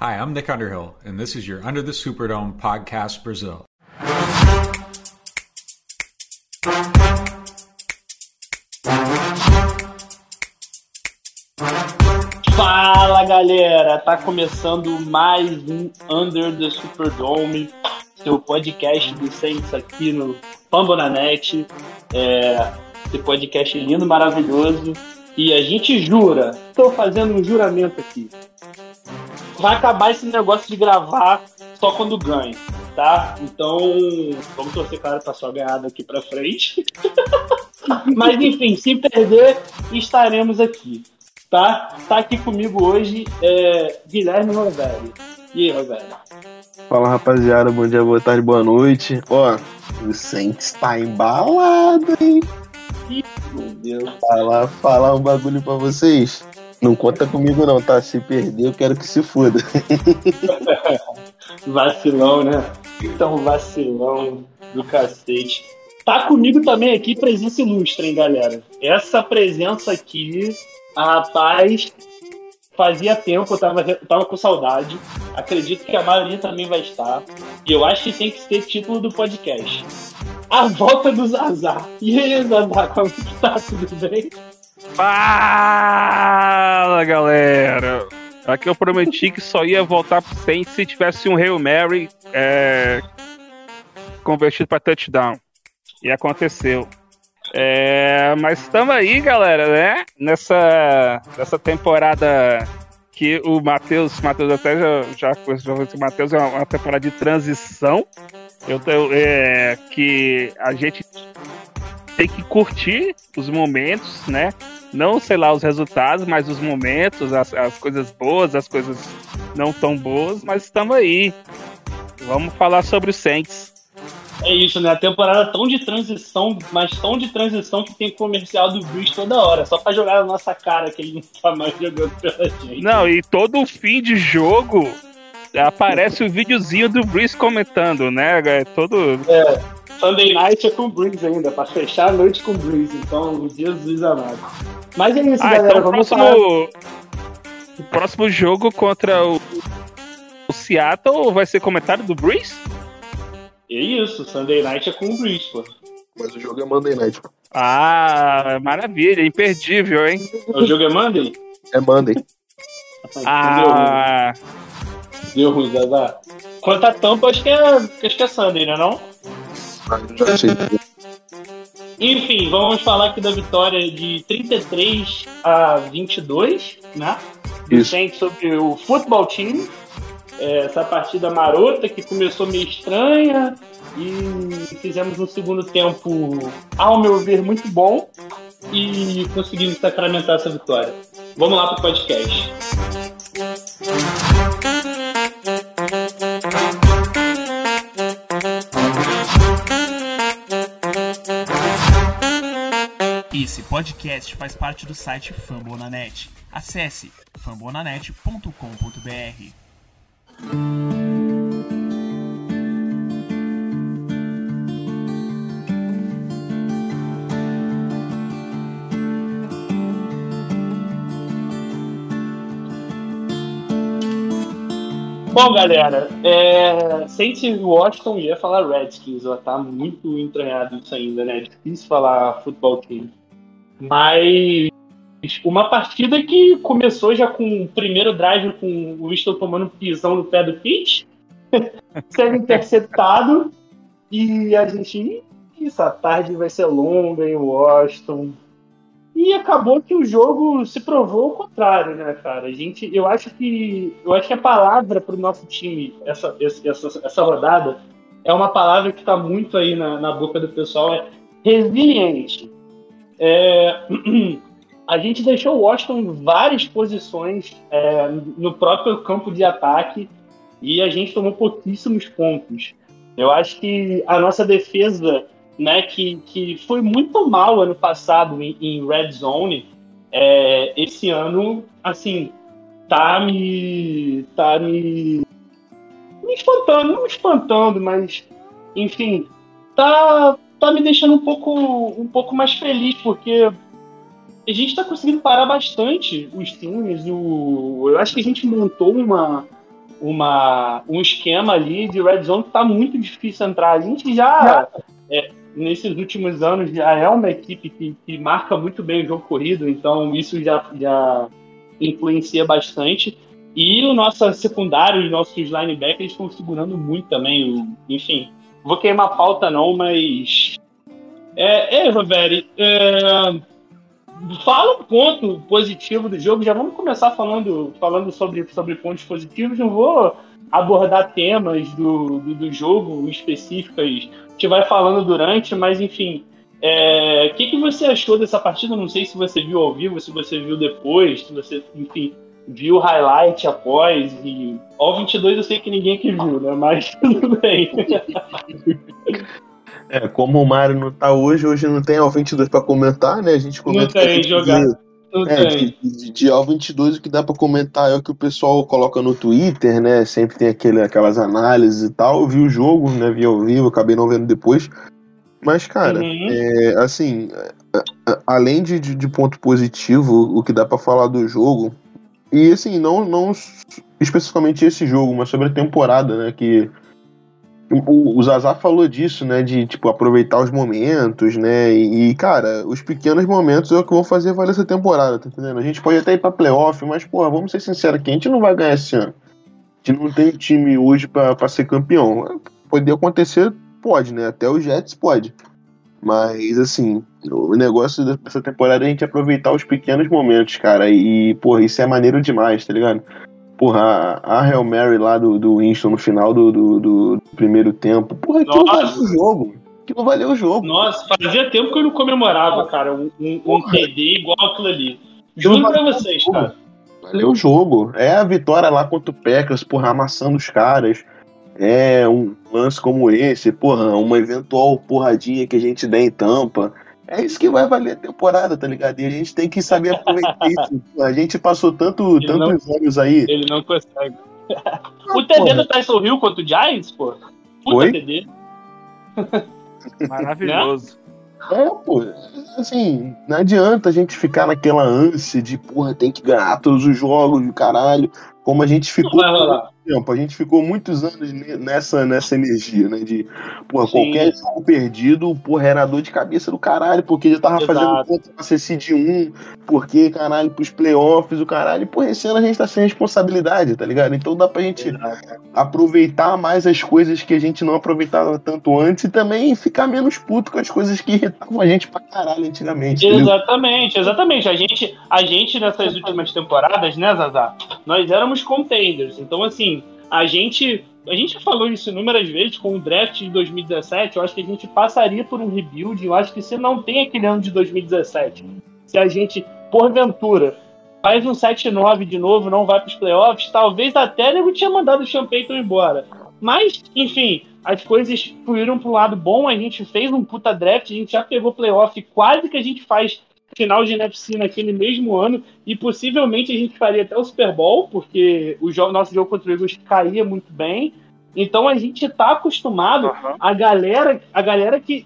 Hi, I'm Nick Underhill, and this is your Under the Superdome podcast Brazil. Fala galera, tá começando mais um Under the Superdome, seu podcast do Saints aqui no Fambonanet. É, esse podcast lindo, maravilhoso. E a gente jura, tô fazendo um juramento aqui. Vai acabar esse negócio de gravar só quando ganha, tá? Então, vamos torcer cara pra sua ganhada aqui pra frente. Mas enfim, se perder, estaremos aqui. Tá? Tá aqui comigo hoje é, Guilherme Rovelli. E aí, Rovelli? Fala rapaziada, bom dia, boa tarde, boa noite. Ó, o Saints tá embalado, hein? Meu Deus. Falar, falar um bagulho pra vocês. Não conta comigo não, tá? Se perder, eu quero que se foda. Vacilão, né? Então, vacilão do cacete. Tá comigo também aqui presença ilustre, hein, galera? Essa presença aqui, rapaz, fazia tempo, eu tava, tava com saudade. Acredito que a maioria também vai estar. E eu acho que tem que ser título do podcast. A volta do Zazar. E aí, Zazar, como que tá? Tudo bem? Fala, galera! Aqui eu prometi que só ia voltar pro Saints se tivesse um Hail Mary é, convertido para touchdown. E aconteceu. É, mas estamos aí, galera, né? Nessa, nessa temporada que o Matheus, Matheus até já, já conheceu o Matheus, é uma, temporada de transição. Eu, eu, é, que a gente tem que curtir os momentos, né? Não, sei lá, os resultados, mas os momentos, as, as coisas boas, as coisas não tão boas, mas estamos aí. Vamos falar sobre o Saints. É isso, né? A temporada tão de transição, mas tão de transição que tem comercial do Bruce toda hora, só pra jogar na nossa cara que ele não tá mais jogando pela gente. Não, e todo fim de jogo aparece o videozinho do Bruce comentando, né? É todo. É, Sunday Night é com o Breeze ainda, pra fechar a noite com o Breeze. Então, Jesus amado. Mas é isso, Ah, galera. então o Vamos próximo, falar. o próximo jogo contra o, o Seattle vai ser comentário do Bruce? É isso, Sunday Night é com o Breeze, pô. Mas o jogo é Monday Night. Ah, maravilha, imperdível, hein? O jogo é Monday? É Monday. Ah, Deu ruim, Deu ruim, Zazá. Quanto a tampa, acho que é, acho que é Sunday, né não? Enfim, vamos falar aqui da vitória de 33 a 22, né? Saints sobre o futebol time. É, essa partida marota que começou meio estranha e fizemos um segundo tempo, ao meu ver, muito bom e conseguimos sacramentar essa vitória. Vamos lá pro podcast. Esse podcast faz parte do site Fambonanet. Acesse fambonanet.com.br. Bom, galera, é, Saints Washington ia falar Redskins, ó, tá muito entranhado isso ainda, né? É difícil falar futebol time. Mas uma partida que começou já com o primeiro drive com o Winston tomando pisão no pé do Pitch, sendo interceptado, e a gente, "Ih, essa tarde vai ser longa em Washington. E acabou que o jogo se provou o contrário, né, cara? A gente, eu acho que, eu acho que a palavra para o nosso time essa, essa, essa, essa rodada é uma palavra que está muito aí na, na boca do pessoal, é resiliente. É, a gente deixou o Washington em várias posições é, no próprio campo de ataque e a gente tomou pouquíssimos pontos. Eu acho que a nossa defesa né, que, que foi muito mal ano passado em, em Red Zone, é, esse ano, assim, tá me. tá me. me espantando, não me espantando, mas, enfim, tá, tá me deixando um pouco, um pouco mais feliz, porque a gente tá conseguindo parar bastante os times. O, eu acho que a gente montou uma, uma, um esquema ali de red zone que tá muito difícil entrar. A gente já, é, nesses últimos anos, já é uma equipe que, que marca muito bem o jogo corrido, então isso já, já influencia bastante. E o nosso secundário, os nossos linebackers estão segurando muito também. O, enfim, vou queimar pauta não, mas. É, é Roveri, é, fala um ponto positivo do jogo. Já vamos começar falando, falando sobre, sobre pontos positivos. Não vou abordar temas do, do, do jogo específicos. A gente vai falando durante, mas enfim. O é, que, que você achou dessa partida? Não sei se você viu ao vivo, se você viu depois, se você, enfim, viu o highlight após. E ao 22 eu sei que ninguém aqui viu, né? Mas tudo bem. É, como o Mário não tá hoje, hoje não tem ao 22 pra comentar, né? A gente comenta. Não tem jogar. Não é, tem. de, de, ao 22 o que dá pra comentar é o que o pessoal coloca no Twitter, né? Sempre tem aquele, aquelas análises e tal. Eu vi o jogo, né? Vi ao vivo, acabei não vendo depois. Mas, cara, Uhum. é, assim, além de, de, ponto positivo, o que dá pra falar do jogo, e assim, não, não especificamente esse jogo, mas sobre a temporada, né? Que o, o falou disso, né? De, tipo, aproveitar os momentos, né? E, cara, os pequenos momentos é o que vão fazer valer essa temporada, tá entendendo? A gente pode até ir pra playoff, mas, porra, vamos ser sinceros aqui, a gente não vai ganhar esse ano. A gente não tem time hoje pra ser campeão. Poder acontecer, pode, né? Até o Jets pode. Mas, assim, o negócio dessa temporada é a gente aproveitar os pequenos momentos, cara. E, porra, isso é maneiro demais, tá ligado? Porra, a a Hail Mary lá do, do Winston no final do, do, do primeiro tempo. Porra, aquilo Nossa. valeu o jogo. Aquilo valeu o jogo. Nossa, fazia tempo que eu não comemorava, cara, um, um, um. TD igual aquilo ali. Juro pra vocês, cara. Valeu o jogo. É a vitória lá contra o Packers, porra, amassando os caras. É um lance como esse, porra, uma eventual porradinha que a gente der em tampa. É isso que vai valer a temporada, tá ligado? E a gente tem que saber aproveitar isso. A gente passou tanto, Ele tantos anos aí. Ele não consegue. O TD porra. do Tyson Hill contra o Giants, pô. Puta Oi? TD. Maravilhoso. É, pô, assim, não adianta a gente ficar naquela ânsia de, porra, tem que ganhar todos os jogos, do caralho, como a gente Não ficou vai rolar. Tempo. A gente ficou muitos anos ne- nessa, nessa energia, né? De, porra, Sim. qualquer jogo perdido, porra, era dor de cabeça do caralho, porque já tava Exato. fazendo conta pra ser seed 1, porque, caralho, pros playoffs, o caralho. Porra, esse ano a gente tá sem responsabilidade, tá ligado? Então dá pra gente aproveitar mais as coisas que a gente não aproveitava tanto antes e também ficar menos puto com as coisas que irritavam a gente pra caralho antigamente. entendeu? Exatamente, exatamente. A gente, a gente nessas últimas temporadas, né, Zazá? Nós éramos contenders. Então, assim, a gente. A gente falou isso inúmeras vezes com o draft de 2017. Eu acho que a gente passaria por um rebuild. Eu acho que se não tem aquele ano de 2017, se a gente, porventura, faz um 7-9 de novo, não vai para os playoffs, talvez até nego tinha mandado o Champeyton embora. Mas, enfim, as coisas fluíram para um lado bom. A gente fez um puta draft, a gente já pegou playoff, quase que a gente faz final de NFC naquele mesmo ano e possivelmente a gente faria até o Super Bowl, porque o jogo, nosso jogo contra o Eagles caía muito bem. Então a gente está acostumado Aham. a galera, a galera que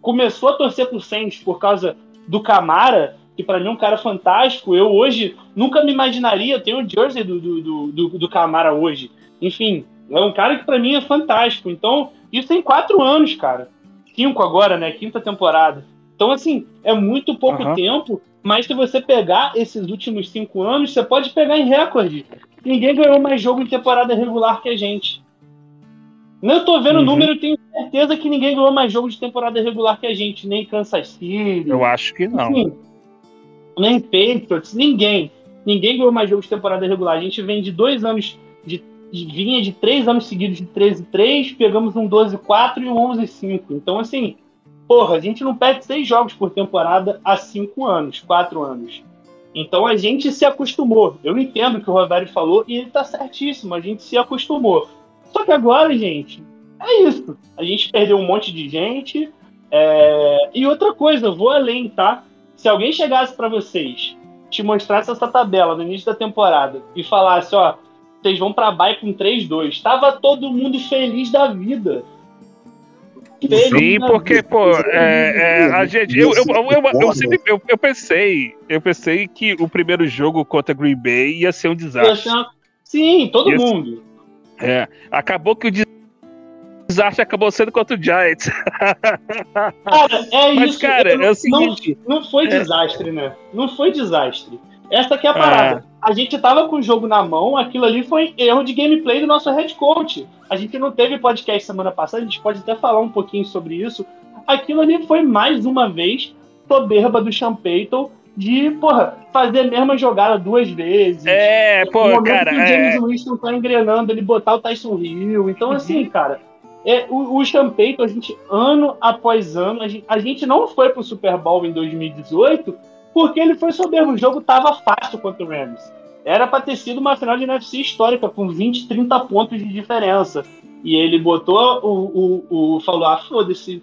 começou a torcer pro Saints por causa do Camara, que pra mim é um cara fantástico. Eu hoje nunca me imaginaria, eu tenho o jersey do, do, do, do, do Camara hoje. Enfim, é um cara que pra mim é fantástico. Então, isso tem quatro anos, cara. Cinco agora, né? Quinta temporada. Então, assim, é muito pouco Aham. tempo, mas se você pegar esses últimos cinco anos, você pode pegar em recorde. Ninguém ganhou mais jogo em temporada regular que a gente. Não eu tô vendo o Uhum. número, eu tenho certeza que ninguém ganhou mais jogo de temporada regular que a gente, nem Kansas City, Eu acho que não. nem Patriots, ninguém. Ninguém ganhou mais jogos de temporada regular. A gente vem de dois anos de, de vinha de três anos seguidos de 13-3, pegamos um 12-4 e um 11-5. Então, assim, porra, a gente não perde seis jogos por temporada há cinco anos, quatro anos. Então a gente se acostumou. Eu entendo o que o Roberto falou e ele tá certíssimo, a gente se acostumou. Só que agora, gente, é isso. A gente perdeu um monte de gente. é, E outra coisa, vou além, tá? Se alguém chegasse pra vocês, te mostrasse essa tabela no início da temporada e falasse, ó, vocês vão pra bye com 3-2, tava todo mundo feliz da vida. Sim, porque, pô, é, é, a gente. Eu, eu, eu, eu, eu sempre eu, eu pensei, eu pensei que o primeiro jogo contra Green Bay ia ser um Ia desastre. Sim, todo Isso. mundo. É, acabou que o desastre acabou sendo contra o Giants. Cara, é Mas, isso. cara, eu- é o seguinte. Não, não foi É. desastre, né? Não foi desastre. Essa que é a parada. A gente tava com o jogo na mão, aquilo ali foi erro de gameplay do nosso head coach. A gente não teve podcast semana passada, a gente pode até falar um pouquinho sobre isso. Aquilo ali foi mais uma vez soberba do Sean Payton de, porra, fazer a mesma jogada duas vezes. É, No pô, momento cara. que o James É, Winston tá engrenando, ele botar o Tyson Hill. Então, assim, cara, é, o, o Sean Payton, a gente, ano após ano, a gente, a gente não foi pro Super Bowl em 2018 porque ele foi soberbo. O jogo tava fácil contra o Rams. Era pra ter sido uma final de NFC histórica, com 20, 30 pontos de diferença. E ele botou o. o, o falou: ah, foda-se,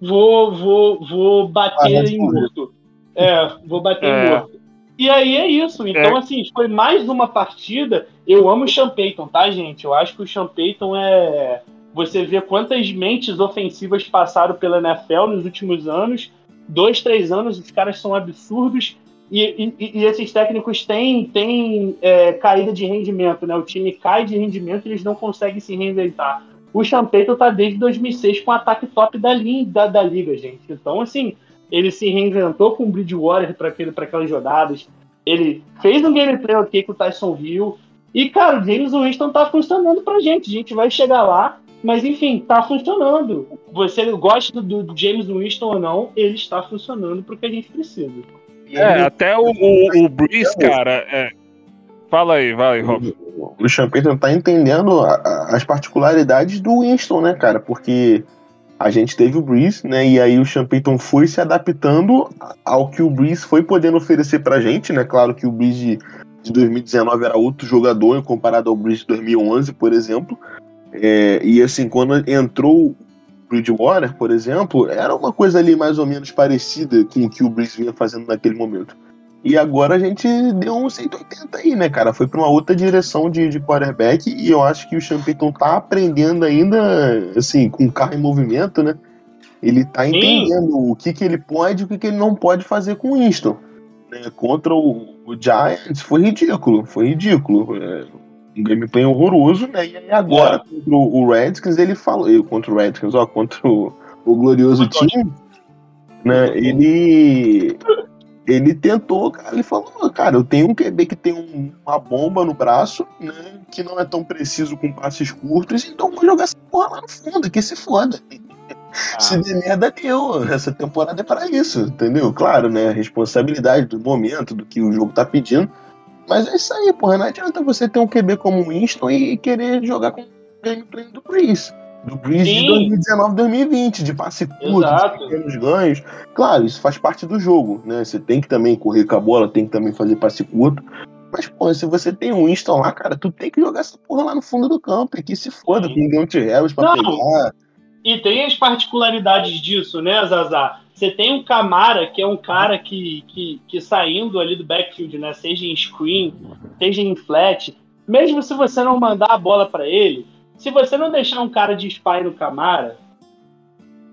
vou, vou, vou bater Ah, em morto. É, vou bater É. em morto. E aí é isso. Então, assim, foi mais uma partida. Eu amo o Sean Payton, tá, gente? Eu acho que o Sean Payton é. Você vê quantas mentes ofensivas passaram pela NFL nos últimos anos. Dois, três anos, os caras são absurdos. E, e- e esses técnicos têm, têm é, caída de rendimento, né? O time cai de rendimento e eles não conseguem se reinventar. O Payton tá desde 2006 com o ataque top da, da, da liga, gente. Então, assim, ele se reinventou com o Bridgewater para aquelas jogadas. Ele fez um gameplay ok com o Tyson Hill. E, cara, o James Winston tá funcionando pra gente. A gente vai chegar lá, mas enfim, tá funcionando. Você gosta do, do James Winston ou não, ele está funcionando pro que a gente precisa. é, até o, o, o Breeze, cara. é. Fala aí, vai, Rob. o Sean Payton tá entendendo a- a- as particularidades do Winston, né, cara? Porque a gente teve o Breeze, né? E aí o Sean Payton foi se adaptando ao que o Breeze foi podendo oferecer pra gente, né? Claro que o Breeze de, de 2019 era outro jogador comparado ao Breeze de 2011, por exemplo. É, e assim, quando entrou Bridgewater, por exemplo, era uma coisa ali mais ou menos parecida com o que o Breeze vinha fazendo naquele momento. E agora a gente deu um 180 aí, né, cara? Foi pra uma outra direção de, de quarterback e eu acho que o Sean Payton tá aprendendo ainda, assim, com o carro em movimento, né? Ele tá Sim. entendendo o que, que ele pode e o que, que ele não pode fazer com o Winston. Né? Contra o, o Giants foi ridículo, foi ridículo. É, um gameplay horroroso, né? E aí agora, contra o Redskins, ele falou. eu- Contra o Redskins, ó, contra o, o glorioso time, né? Ele. Ele tentou, cara, ele falou, cara, eu tenho um QB que tem um- uma bomba no braço, né? Que não é tão preciso com passes curtos, então vou jogar essa porra lá no fundo, que se foda. Se der merda, deu. Essa temporada é para isso, entendeu? Claro, né? A responsabilidade do momento, do que o jogo tá pedindo. Mas é isso aí, porra. Não adianta você ter um QB como o Winston e querer jogar com o gameplay do Breeze. Do Breeze de Sim. 2019, 2020, de passe curto, de pequenos ganhos. Claro, isso faz parte do jogo, né? Você tem que também correr com a bola, tem que também fazer passe curto. Mas, pô, se você tem um Winston lá, cara, tu tem que jogar essa porra lá no fundo do campo. E que se foda, Sim. com o Deontay Harris pra Não. pegar. E tem as particularidades disso, né, Zazá? Você tem um Camara, que é um cara que, que, que saindo ali do backfield, né? Seja em screen, seja em flat, mesmo se você não mandar a bola pra ele, se você não deixar um cara de spy no Camara,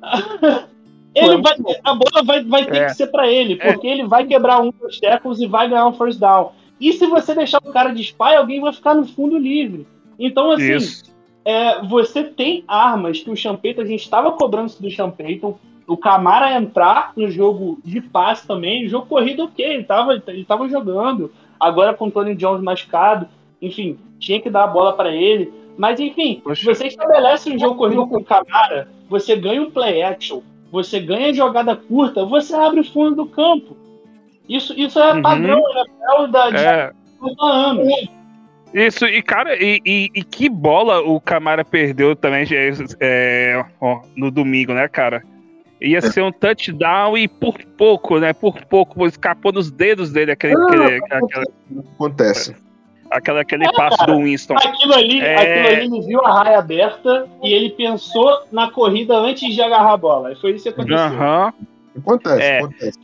ele vai, a bola vai, vai ter É. que ser pra ele, É. porque ele vai quebrar um dos tackles e vai ganhar um first down. E se você deixar o cara de spy, alguém vai ficar no fundo livre. Então, assim, Isso. É, você tem armas que o Champeyton, a gente estava cobrando isso do Champeyton. O Camara entrar no jogo de passe também, o jogo corrido ok, ele tava, ele tava jogando. Agora com o Tony Jones machucado, enfim, tinha que dar a bola para ele. Mas enfim, Poxa. você estabelece um jogo corrido com o Camara, você ganha um play action, você ganha jogada curta, você abre o fundo do campo. Isso, isso é Uhum. padrão NFL da, de É, 50 anos. Isso, e cara, e, e- e que bola o Camara perdeu também é, é, ó, no domingo, né, cara? Ia ser um touchdown e por pouco, né? Por pouco, escapou nos dedos dele aquele, aquele, aquele, Acontece. aquele, aquele passo do Winston. Aquilo ali, É. aquilo ali ele viu a raia aberta e ele pensou na corrida antes de agarrar a bola. E foi isso que aconteceu. Aham. Acontece, É. acontece.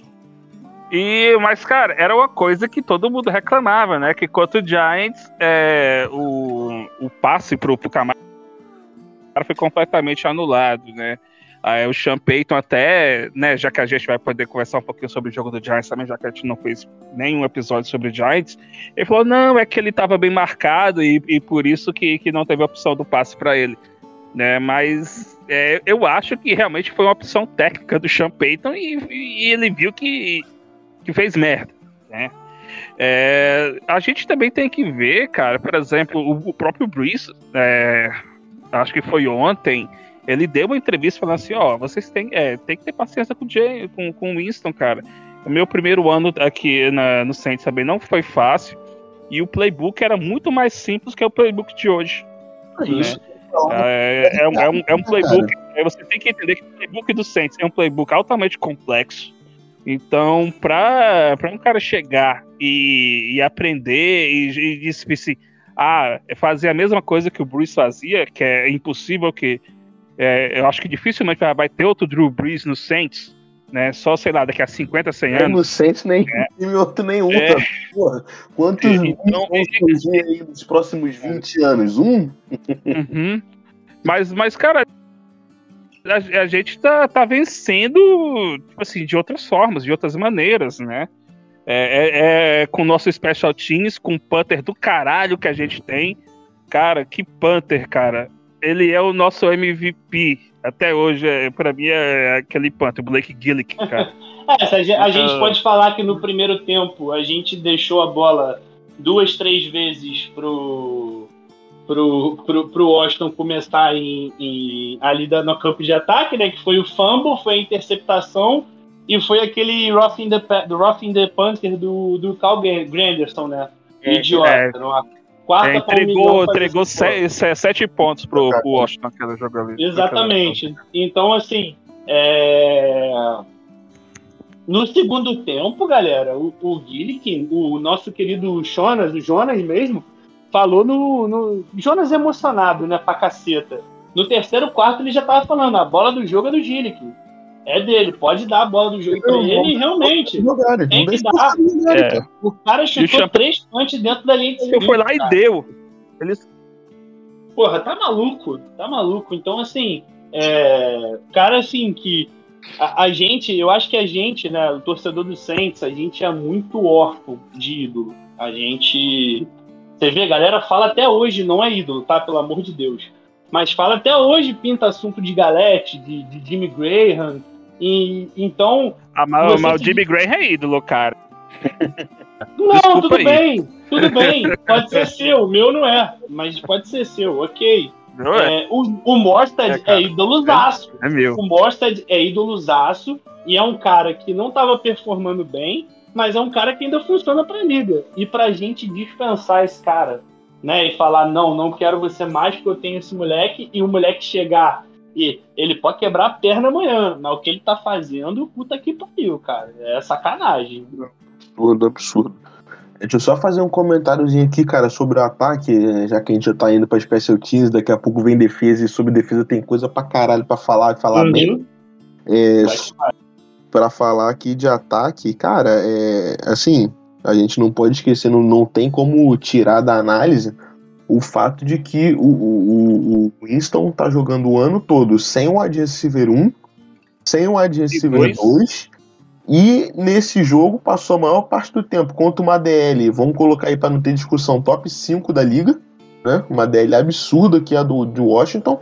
E, mas, cara, era uma coisa que todo mundo reclamava, né? Que contra o Giants, é, o, o passe pro, pro Camara foi completamente anulado, né? Aí o Sean Payton até, né, já que a gente vai poder conversar um pouquinho sobre o jogo do Giants também, já que a gente não fez nenhum episódio sobre o Giants, ele falou, não, é que ele estava bem marcado e, e por isso que, que não teve a opção do passe para ele. Né, mas é, eu acho que realmente foi uma opção técnica do Sean Payton e, e ele viu que, que fez merda, né? É, a gente também tem que ver, cara, por exemplo, o, o próprio Bruce, é, acho que foi ontem, ele deu uma entrevista falando assim, ó, vocês têm, é, tem que ter paciência com o, Jay, com, com o Winston, cara. O meu primeiro ano aqui na, no Saints também não foi fácil, e o playbook era muito mais simples que o playbook de hoje. É isso. Né? É, é, um, é, um, é um playbook. Você tem que entender que o playbook do Saints é um playbook altamente complexo. Então, para um cara chegar e, e aprender e, e assim, ah, fazer a mesma coisa que o Bruce fazia, que é impossível que. É, eu acho que dificilmente vai ter outro Drew Brees no Saints, né? Só, sei lá, daqui a 50, 100 anos. No Saints nem é. outro nenhum. É. Porra, quantos é, então, vão aí nos próximos 20 anos? Um? Uhum. Mas, mas, cara, a, a, gente tá, tá vencendo, tipo assim, de outras formas, de outras maneiras, né? É, é, é com o nosso Special Teams, com o Panther do caralho que a gente tem. Cara, que Panther, cara. Ele é o nosso MVP. Até hoje, é, para mim, é aquele Panther, Blake Gillick, cara. é, a, gente, a gente pode falar que no primeiro tempo a gente deixou a bola duas, três vezes pro, pro, pro, pro Washington começar em, em, ali no campo de ataque, né? Que foi o fumble, foi a interceptação e foi aquele roughing the, do roughing the punter do, do Cal Granderson, né? É, Idiota, é. quarta é, entregou entregou sete, sete, pontos pro, pro Washington aquela jogada ali. Exatamente. Então, assim, é... no segundo tempo, galera, o, o Gillick, o nosso querido Jonas, o Jonas mesmo, falou no, no. Jonas emocionado, né, pra caceta. No terceiro quarto ele já tava falando, a bola do jogo é do Gillick é dele, pode dar a bola do jogo pra ele e realmente jogar, tem que dar. É. O cara chutou o três pontos dentro da linha de Ele foi lá cara. e deu. Eles... Porra, tá maluco, tá maluco. Então, assim, é... cara, assim, que a, a, gente, eu acho que a gente, né, o torcedor do Saints, a gente é muito órfão de ídolo. A gente. Você vê, a galera fala até hoje, não é ídolo, tá? Pelo amor de Deus. Mas fala até hoje, pinta assunto de Galete, de, de Jimmy Graham, e, então. Ah, mas, mas o Jimmy Graham é ídolo, cara. Não, Desculpa tudo aí. bem, tudo bem. Pode ser seu, o meu não é, mas pode ser seu, ok. É. é o, o Morstad é, é ídolozaço. É, é meu. O Morstad é ídolozaço e é um cara que não estava performando bem, mas é um cara que ainda funciona pra liga. E pra gente dispensar esse cara, né, e falar, não, não quero você mais porque eu tenho esse moleque, e o moleque chegar e ele pode quebrar a perna amanhã, mas o que ele tá fazendo, puta que pariu, cara. É sacanagem. Absurdo, absurdo. Deixa eu só fazer um comentáriozinho aqui, cara, sobre o ataque, já que a gente já tá indo pra Special Teams, daqui a pouco vem defesa e sobre defesa tem coisa pra caralho pra falar e falar uhum. bem. É, pra falar aqui de ataque, cara, é assim, a gente não pode esquecer, não, não tem como tirar da análise o fato de que o, o, o Winston tá jogando o ano todo sem o wide receiver 1, sem o wide receiver 2, e nesse jogo passou a maior parte do tempo contra uma DL, vamos colocar aí para não ter discussão, top 5 da liga, né? Uma DL absurda que é a do, de Washington,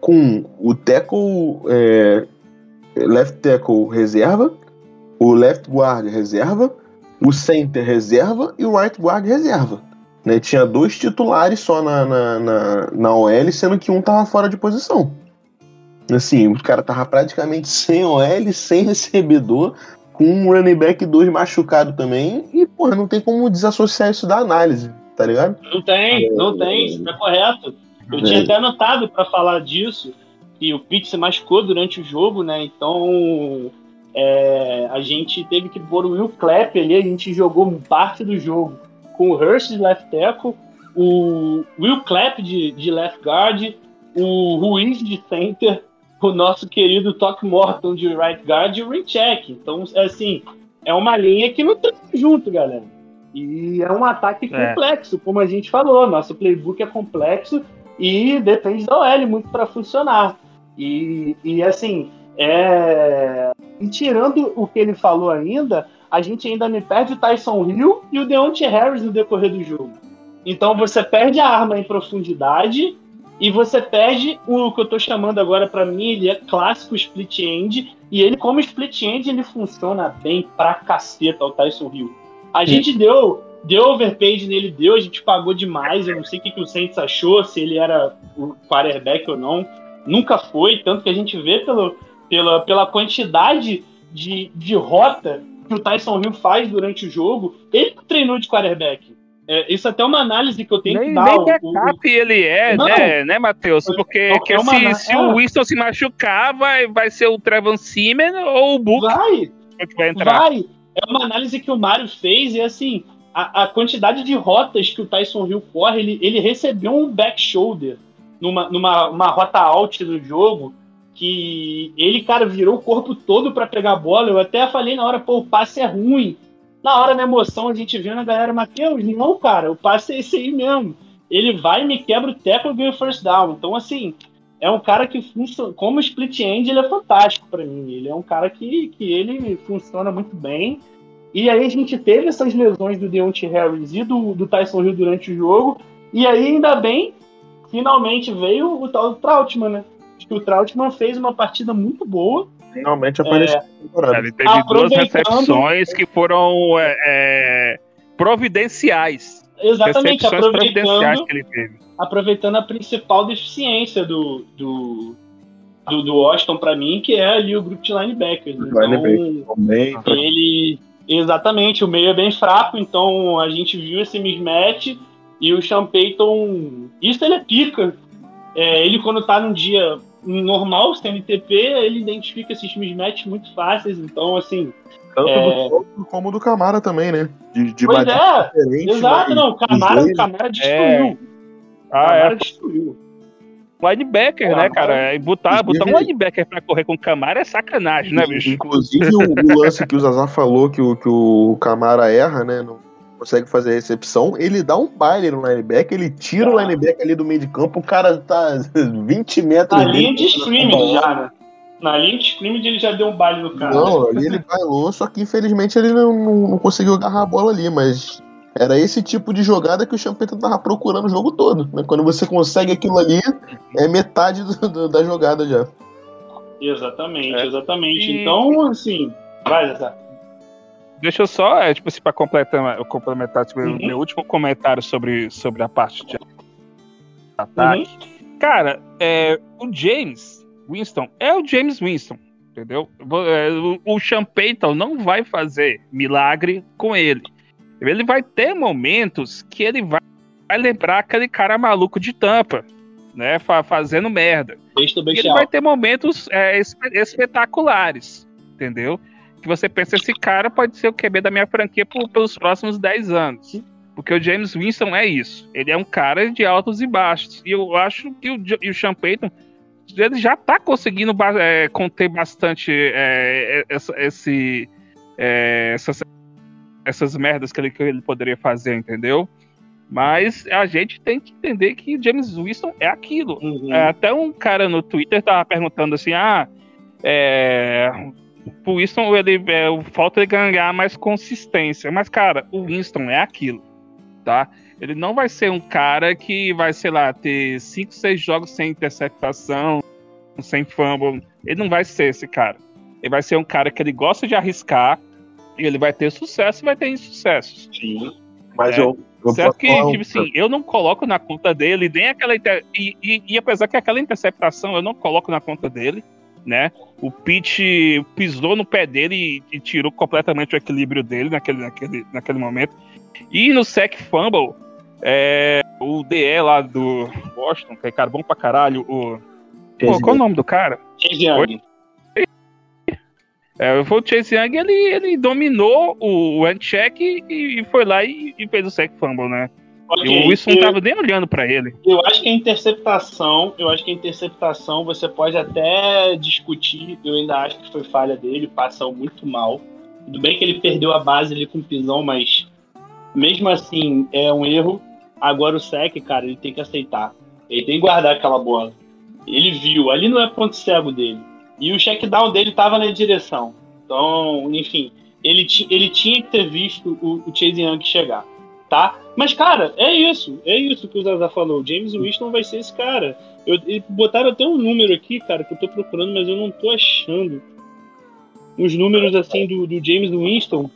com o tackle, é, left tackle reserva, o left guard reserva, o center reserva e o right guard reserva. Né? Tinha dois titulares só na, na, na, na OL, sendo que um tava fora de posição. Assim, o cara tava praticamente sem OL, sem recebedor, com um running back 2 machucado também, e, porra, não tem como desassociar isso da análise, tá ligado? Não tem, não tem, isso tá correto. Eu é. tinha até anotado para falar disso, que o Pitt se machucou durante o jogo, né? Então é, a gente teve que pôr o Will Clapp ali, a gente jogou parte do jogo com o Hurst de left tackle, o Will Clapp de, de left guard, o Ruiz de center, o nosso querido Toc Morton de right guard e o Recheck. Então, assim, é uma linha que não tá junto, galera. E é um ataque é. complexo, como a gente falou. Nosso playbook é complexo e depende da OL muito para funcionar. E, e assim, é... e tirando o que ele falou ainda, a gente ainda me perde o Tyson Hill e o Deontay Harris no decorrer do jogo. Então você perde a arma em profundidade e você perde o que eu tô chamando agora para mim, ele é clássico split end, e ele como split end ele funciona bem pra caceta o Tyson Hill. A Sim. gente deu deu overpaid nele, deu, a gente pagou demais, eu não sei o que, que o Saints achou, se ele era o quarterback ou não. Nunca foi, tanto que a gente vê pelo, pela, pela quantidade de, de rota que o Tyson Hill faz durante o jogo, ele treinou de quarterback. É, isso é até uma análise que eu tenho nem, que dar. Nem backup o... ele é, não, né, né Matheus? Porque que se, se o Winston se machucar, vai, vai ser o Trevor Seaman ou o Book vai, que vai entrar. Vai. É uma análise que o Mário fez e assim, a, a, quantidade de rotas que o Tyson Hill corre, ele, ele recebeu um back shoulder numa, numa uma rota out do jogo que ele, cara, virou o corpo todo para pegar a bola. Eu até falei na hora, pô, o passe é ruim. Na hora da emoção, a gente viu na galera, Matheus, não, cara, o passe é esse aí mesmo. Ele vai, me quebra o tackle e ganha o first down. Então, assim, é um cara que funciona. Como split end, ele é fantástico para mim. Ele é um cara que, que ele funciona muito bem. E aí a gente teve essas lesões do Deontay Harris e do, do Tyson Hill durante o jogo. E aí, ainda bem, finalmente veio o tal do Trautmann, né? Acho que o Trautmann fez uma partida muito boa. Finalmente apareceu é. Ele teve duas recepções que foram é, é, providenciais. Exatamente, aproveitando, que ele teve. aproveitando a principal deficiência do, do, do, do Washington para mim, que é ali o grupo de linebackers. Então, linebacker, ele exatamente, o meio é bem fraco, então a gente viu esse mismatch e o Sean Payton, isso ele é pica. É, ele quando tá num dia normal, CMTP, ele identifica esses mismatches muito fáceis, então assim. Tanto é... do como do Camara também, né? De, de pois é, exato, não, o Camara, o Camara destruiu. É... Ah, Camara é. destruiu. Linebacker, né, cara? E botar, botar um linebacker pra correr com o Camara é sacanagem, né, bicho? Inclusive, o, o lance que o Zazar falou que o, que o Camara erra, né? No consegue fazer a recepção, ele dá um baile no linebacker, ele tira ah. o linebacker ali do meio de campo, o cara tá 20 metros. Na linha de scrimmage já, né? Na linha de scrimmage ele já deu um baile no cara. Não, ali ele bailou, só que infelizmente ele não, não, não, conseguiu agarrar a bola ali, mas era esse tipo de jogada que o Champeta tava procurando o jogo todo. Né? Quando você consegue aquilo ali, é metade do, do, da jogada já. Exatamente, é. exatamente. Então, assim, vai, Zé. Deixa eu só, é, tipo assim, pra completar, complementar tipo, uhum. meu último comentário sobre, sobre a parte de ataque. Uhum. Cara, é, o James Winston é o James Winston, entendeu? É, o, o Sean Payton não vai fazer milagre com ele. Ele vai ter momentos que ele vai, vai lembrar aquele cara maluco de tampa, né? Fazendo merda. Ele vai ter momentos é, espetaculares, entendeu? Que você pensa, esse cara pode ser o QB da minha franquia por, pelos próximos 10 anos. Porque o James Winston é isso. Ele é um cara de altos e baixos. E eu acho que o, e o Sean Payton, ele já tá conseguindo é, conter bastante é, essa, esse, é, essas, essas merdas que ele, que ele poderia fazer, entendeu? Mas a gente tem que entender que o James Winston é aquilo. Uhum. É, até um cara no Twitter tava perguntando assim: ah, é, o Winston, ele, é, falta ele ganhar mais consistência. Mas, cara, o Winston é aquilo, tá? Ele não vai ser um cara que vai, sei lá, ter 5, 6 jogos sem interceptação, sem fumble. Ele não vai ser esse cara. Ele vai ser um cara que ele gosta de arriscar, e ele vai ter sucesso e vai ter insucessos. Sim, mas é, eu, eu certo que, tipo assim, eu não coloco na conta dele nem aquela. Inter... E, e, e apesar que aquela interceptação eu não coloco na conta dele, né? O Pete pisou no pé dele e, e, tirou completamente o equilíbrio dele naquele, naquele, naquele momento. E no sec fumble, é, o DE lá do Boston, que é cara bom pra caralho, o... Pô, qual é o nome do cara? Chase Young. É, o Chase Young, ele, ele dominou o, o handcheck e, e foi lá e, e fez o sec fumble, né? Okay, o Wilson não tava nem olhando para ele. Eu acho que a interceptação, eu acho que a interceptação você pode até discutir. Eu ainda acho que foi falha dele, passou muito mal. Tudo bem que ele perdeu a base ali com o pisão, mas mesmo assim é um erro. Agora o sec, cara, ele tem que aceitar. Ele tem que guardar aquela bola. Ele viu, ali não é ponto cego dele. E o check down dele tava na direção. Então, enfim, ele, ele tinha que ter visto o, o Chase Young chegar, tá? Mas, cara, é isso. É isso que o Zaza falou. James Winston vai ser esse cara. Eu, botaram até um número aqui, cara, que eu tô procurando, mas eu não tô achando. Os números, assim, do, do James Winston.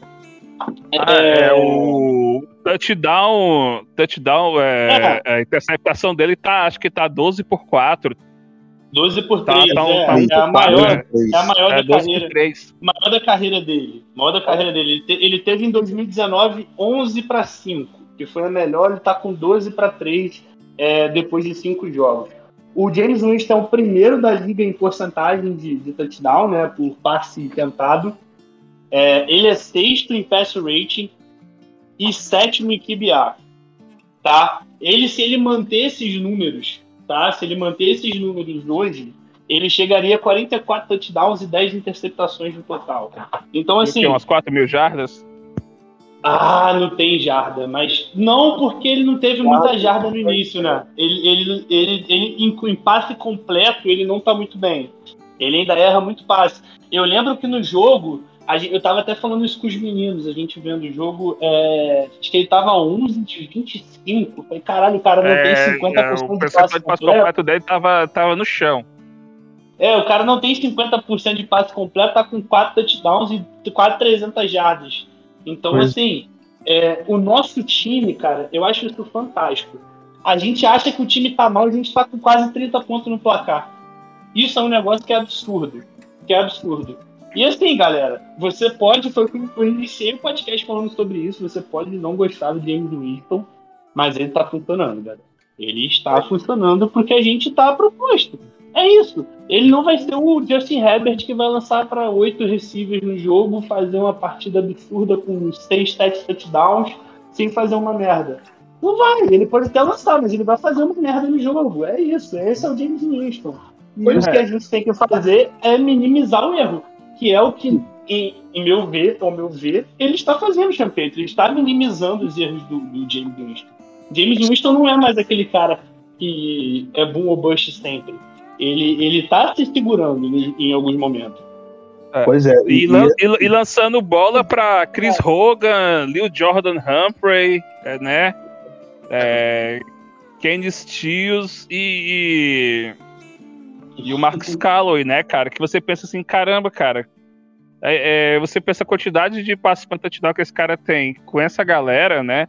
Ah, é, é o touchdown, touchdown, é, é. a interceptação dele tá, acho que tá 12 por 4. 12 por 3, tá, tá, é, tá é, a maior, é a maior é, da carreira. Maior da carreira dele. Maior da carreira dele. Ele, te, ele teve em 2019 11 para 5, que foi a melhor, ele tá com 12 para 3 é, depois de 5 jogos. O James Winston é o primeiro da liga em porcentagem de, de touchdown, né, por passe tentado. É, ele é sexto em pass rating e sétimo em QBR, tá? Ele, se ele manter esses números tá? Se ele manter esses números hoje, ele chegaria a 44 touchdowns e 10 interceptações no total. Então, assim. Que, umas 4 mil jardas? Ah, não tem jarda, mas não porque ele não teve muita jarda no início, né? Ele, ele, ele, ele em, passe completo, ele não tá muito bem. Ele ainda erra muito passe. Eu lembro que no jogo, eu tava até falando isso com os meninos, a gente vendo o jogo. É, acho que ele tava 11 de 25. Falei, caralho, o cara não é, tem 50% é, o de passe completo. completo dele tava, tava no chão. É, o cara não tem 50% de passe completo, tá com 4 touchdowns e quase 300 jardas. Então, pois. assim, é, o nosso time, cara, eu acho isso fantástico. A gente acha que o time tá mal, a gente tá com quase 30 pontos no placar. Isso é um negócio que é absurdo. Que é absurdo. E assim, galera, você pode, foi que eu iniciei o podcast falando sobre isso, você pode não gostar do James Winston, mas ele tá funcionando, galera. Ele está funcionando porque a gente tá proposto. É isso. Ele não vai ser o Justin Herbert que vai lançar para oito receivers no jogo, fazer uma partida absurda com seis, sete touchdowns, sem fazer uma merda. Não vai. Ele pode até lançar, mas ele vai fazer uma merda no jogo. É isso. Esse é o James Winston. Por isso que a gente tem que fazer é minimizar o erro que é o que, em, em meu ver, ao meu ver, ele está fazendo, Champeito. Ele está minimizando os erros do, do James Winston. James Winston não é mais aquele cara que é boom ou bust sempre. Ele, ele tá se segurando em, em alguns momentos. É. Pois é. E, e, lan e, lançando bola para Chris é. Hogan, Lil Jordan Humphrey, é, né? É, Kenny Stills e, e o Marcus Calloway, né, cara? Que você pensa assim, caramba, cara. É, é, você pensa a quantidade de passes para touchdown que esse cara tem com essa galera, né?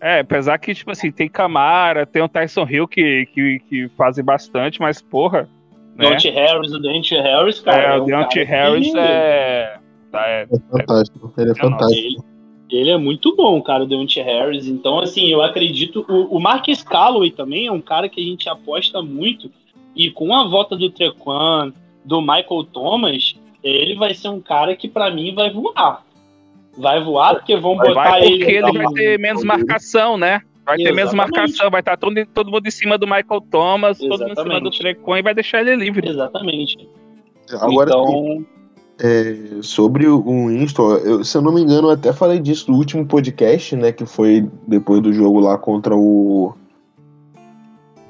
É, apesar que, tipo assim, tem Camara, tem o Tyson Hill que, que, que fazem bastante, mas, porra. Né? Deontay Harris, o Deontay Harris, cara. É, o é Deontay Harris é, é, é. fantástico, ele é, é fantástico. Ele, ele, é muito bom, cara, o Deontay Harris. Então, assim, eu acredito. O, o Marcus Calloway também é um cara que a gente aposta muito e com a volta do Trequan, do Michael Thomas, ele vai ser um cara que para mim vai voar. Vai voar porque vão vai, botar vai porque ele. ele vai ter menos marcação, né? Vai Exatamente. ter menos marcação, vai estar todo, todo mundo em cima do Michael Thomas, Exatamente. todo mundo em cima do Trequan e vai deixar ele livre. Exatamente. Agora, então... É, sobre o Winston, eu, se eu não me engano, eu até falei disso no último podcast, né? Que foi depois do jogo lá contra o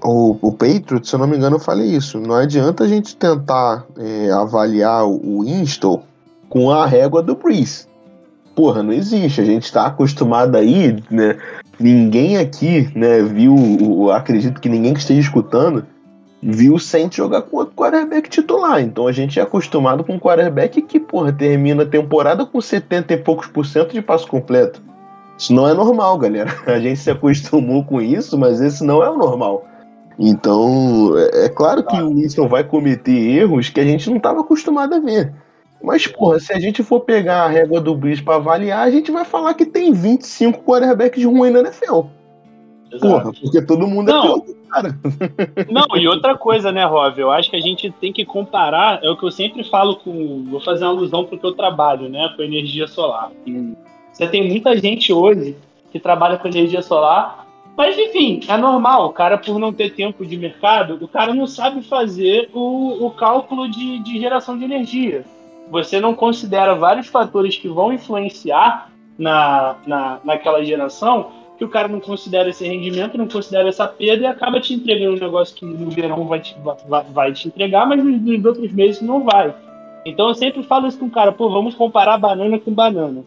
o, o Patriots, se eu não me engano, eu falei isso. Não adianta a gente tentar é, avaliar o, o com a régua do Breeze. Porra, não existe. A gente está acostumado aí, né? Ninguém aqui, né, viu, acredito que ninguém que esteja escutando, viu o Saints jogar com outro quarterback titular. Então a gente é acostumado com um quarterback que, porra, termina a temporada com 70 e poucos por cento de passo completo. Isso não é normal, galera. A gente se acostumou com isso, mas esse não é o normal. Então, é, é claro que o Winston vai cometer erros que a gente não estava acostumado a ver. Mas, porra, se a gente for pegar a régua do Breeze para avaliar, a gente vai falar que tem 25 quarterbacks ruins na NFL. Exato. Porra, porque todo mundo é não. é cara. Não, e outra coisa, né, Rov? Eu acho que a gente tem que comparar, é o que eu sempre falo com. Vou fazer uma alusão pro que eu trabalho, né? Com energia solar. Você tem muita gente hoje que trabalha com energia solar mas enfim, é normal, o cara, por não ter tempo de mercado, o cara não sabe fazer o, o cálculo de, de geração de energia. Você não considera vários fatores que vão influenciar na, na, naquela geração, que o cara não considera esse rendimento, não considera essa perda e acaba te entregando um negócio que no verão vai te, vai, vai te entregar, mas nos, nos outros meses não vai. Então eu sempre falo isso com o cara, pô, vamos comparar banana com banana.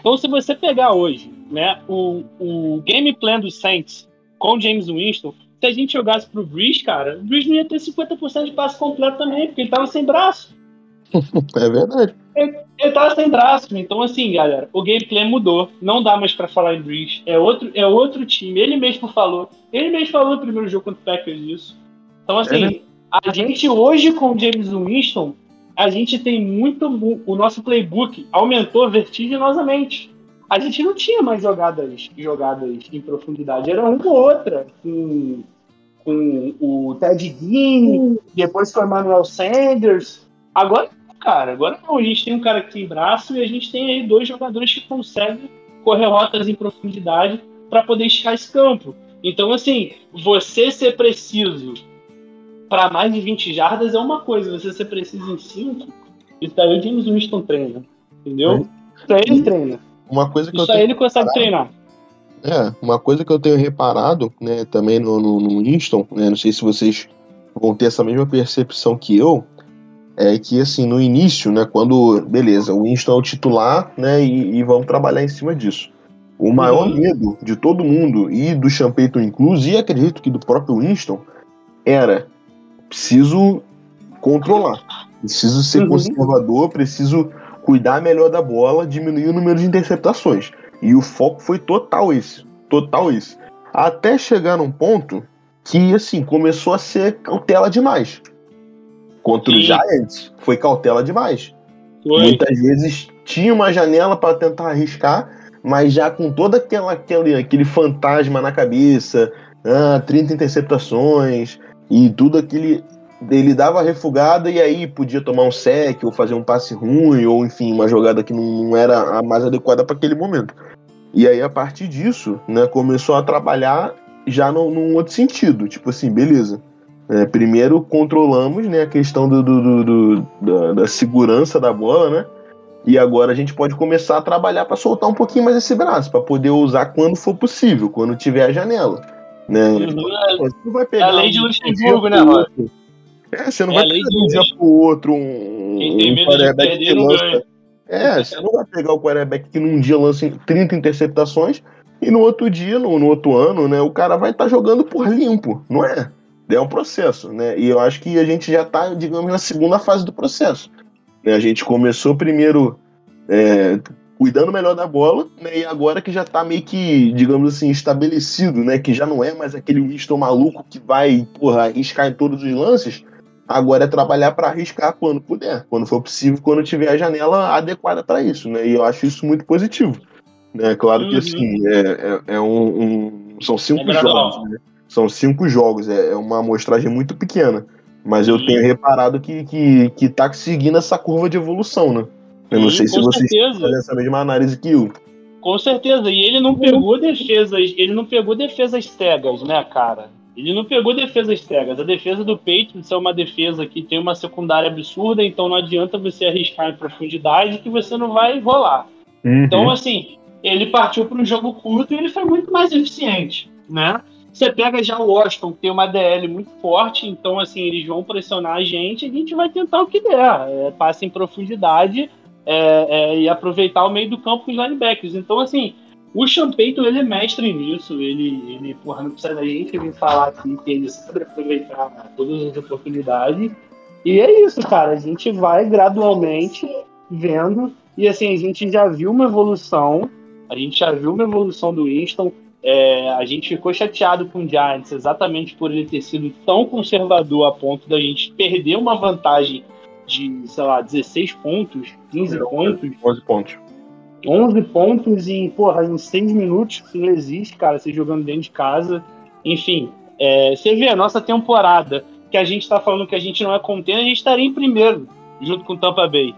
Então se você pegar hoje, né, o, o game plan do Saints com James Winston, se a gente jogasse pro Breeze, cara, o Breeze não ia ter 50% de passe completo também, porque ele tava sem braço. É verdade. Ele, ele tava sem braço. Então, assim, galera, o gameplay mudou. Não dá mais pra falar em Breeze. É outro, é outro time. Ele mesmo falou. Ele mesmo falou no primeiro jogo contra o Packers isso. Então, assim, É, né? a gente hoje com o James Winston, a gente tem muito. mu- O nosso playbook aumentou vertiginosamente. A gente não tinha mais jogadas, jogadas em profundidade. Era uma ou outra. Com, com o Ted Ginn, depois com o Emmanuel Sanders. Agora, cara, agora não. A gente tem um cara que tem braço e a gente tem aí dois jogadores que conseguem correr rotas em profundidade para poder esticar esse campo. Então, assim, você ser preciso para mais de 20 jardas é uma coisa, você ser preciso em 5, isso daí o James Winston treina. Entendeu? Isso aí ele treina. Uma coisa que eu Isso aí tenho, ele consegue treinar. é, uma coisa que eu tenho reparado, né, também no, no, no Winston, né, não sei se vocês vão ter essa mesma percepção que eu, é que assim, no início, né, quando, beleza, o Winston é o titular, né, e, e vamos trabalhar em cima disso. O maior Uhum. medo de todo mundo, e do Champeyton incluso, e acredito que do próprio Winston, era preciso controlar, preciso ser Uhum. conservador, preciso cuidar melhor da bola, diminuir o número de interceptações. E o foco foi total esse, total esse. Até chegar num ponto que, assim, começou a ser cautela demais. Contra os Sim. Giants, foi cautela demais. Foi. Muitas vezes tinha uma janela para tentar arriscar, mas já com todo aquela, aquele, aquele fantasma na cabeça, ah, 30 interceptações e tudo aquele. Ele dava refugada e aí podia tomar um sec ou fazer um passe ruim, ou enfim, uma jogada que não, era a mais adequada para aquele momento. E aí, a partir disso, né, começou a trabalhar já no, num outro sentido. Tipo assim, beleza. É, primeiro controlamos né, a questão do- do- do- da, da segurança da bola, né? E agora a gente pode começar a trabalhar para soltar um pouquinho mais esse braço, para poder usar quando for possível, quando tiver a janela. Né? Uhum. Você não vai É pegar a lei de um Luxemburgo, dia né, outro. É, você não É vai pegar de um dia pro outro um, um quarterback que não lança. É, você não vai pegar o quarterback que num dia lança 30 interceptações e no outro dia, no, no outro ano, né, o cara vai estar jogando por limpo, não é? É um processo, né? E eu acho que a gente já tá, digamos, na segunda fase do processo. né? A gente começou primeiro é, cuidando melhor da bola, né? E agora que já tá meio que, digamos assim, estabelecido, né? Que já não é mais aquele Winston maluco que vai, porra, arriscar em todos os lances. Agora é trabalhar para arriscar quando puder, quando for possível, quando tiver a janela adequada para isso, né? E eu acho isso muito positivo. Né? Claro que Uhum. assim, é, é- é um, um- São cinco É jogos, né? São cinco jogos, é, é uma amostragem muito pequena. Mas eu Sim. tenho reparado que, que, que tá seguindo essa curva de evolução, né? Eu não Sim, sei se com vocês fazem essa mesma análise que eu. Com certeza. E ele não pegou defesas, ele não pegou defesas cegas, né, cara? Ele não pegou defesas cegas. A defesa do Patriots é uma defesa que tem uma secundária absurda, então não adianta você arriscar em profundidade que você não vai rolar. Uhum. Então, assim, ele partiu para um jogo curto e ele foi muito mais eficiente, né? Você pega já o Washington, que tem uma DL muito forte, então, assim, eles vão pressionar a gente a gente vai tentar o que der. É, passe em profundidade é, é, e aproveitar o meio do campo com os linebackers. Então, assim, o Champeito, ele é mestre nisso. Ele, ele porra, não precisa da gente vir falar aqui que ele sabe aproveitar todas as oportunidades. E é isso, cara. A gente vai gradualmente vendo. E assim, a gente já viu uma evolução. A gente já viu uma evolução do Winston. É, a gente ficou chateado com o Giants exatamente por ele ter sido tão conservador a ponto da gente perder uma vantagem de, sei lá, 16 pontos, 15 pontos, 11 pontos. 11 pontos em, porra, em 6 minutos. Não existe, cara, você jogando dentro de casa. Enfim, é, você vê a nossa temporada, que a gente tá falando que a gente não é contente, a gente estaria em primeiro, junto com o Tampa Bay.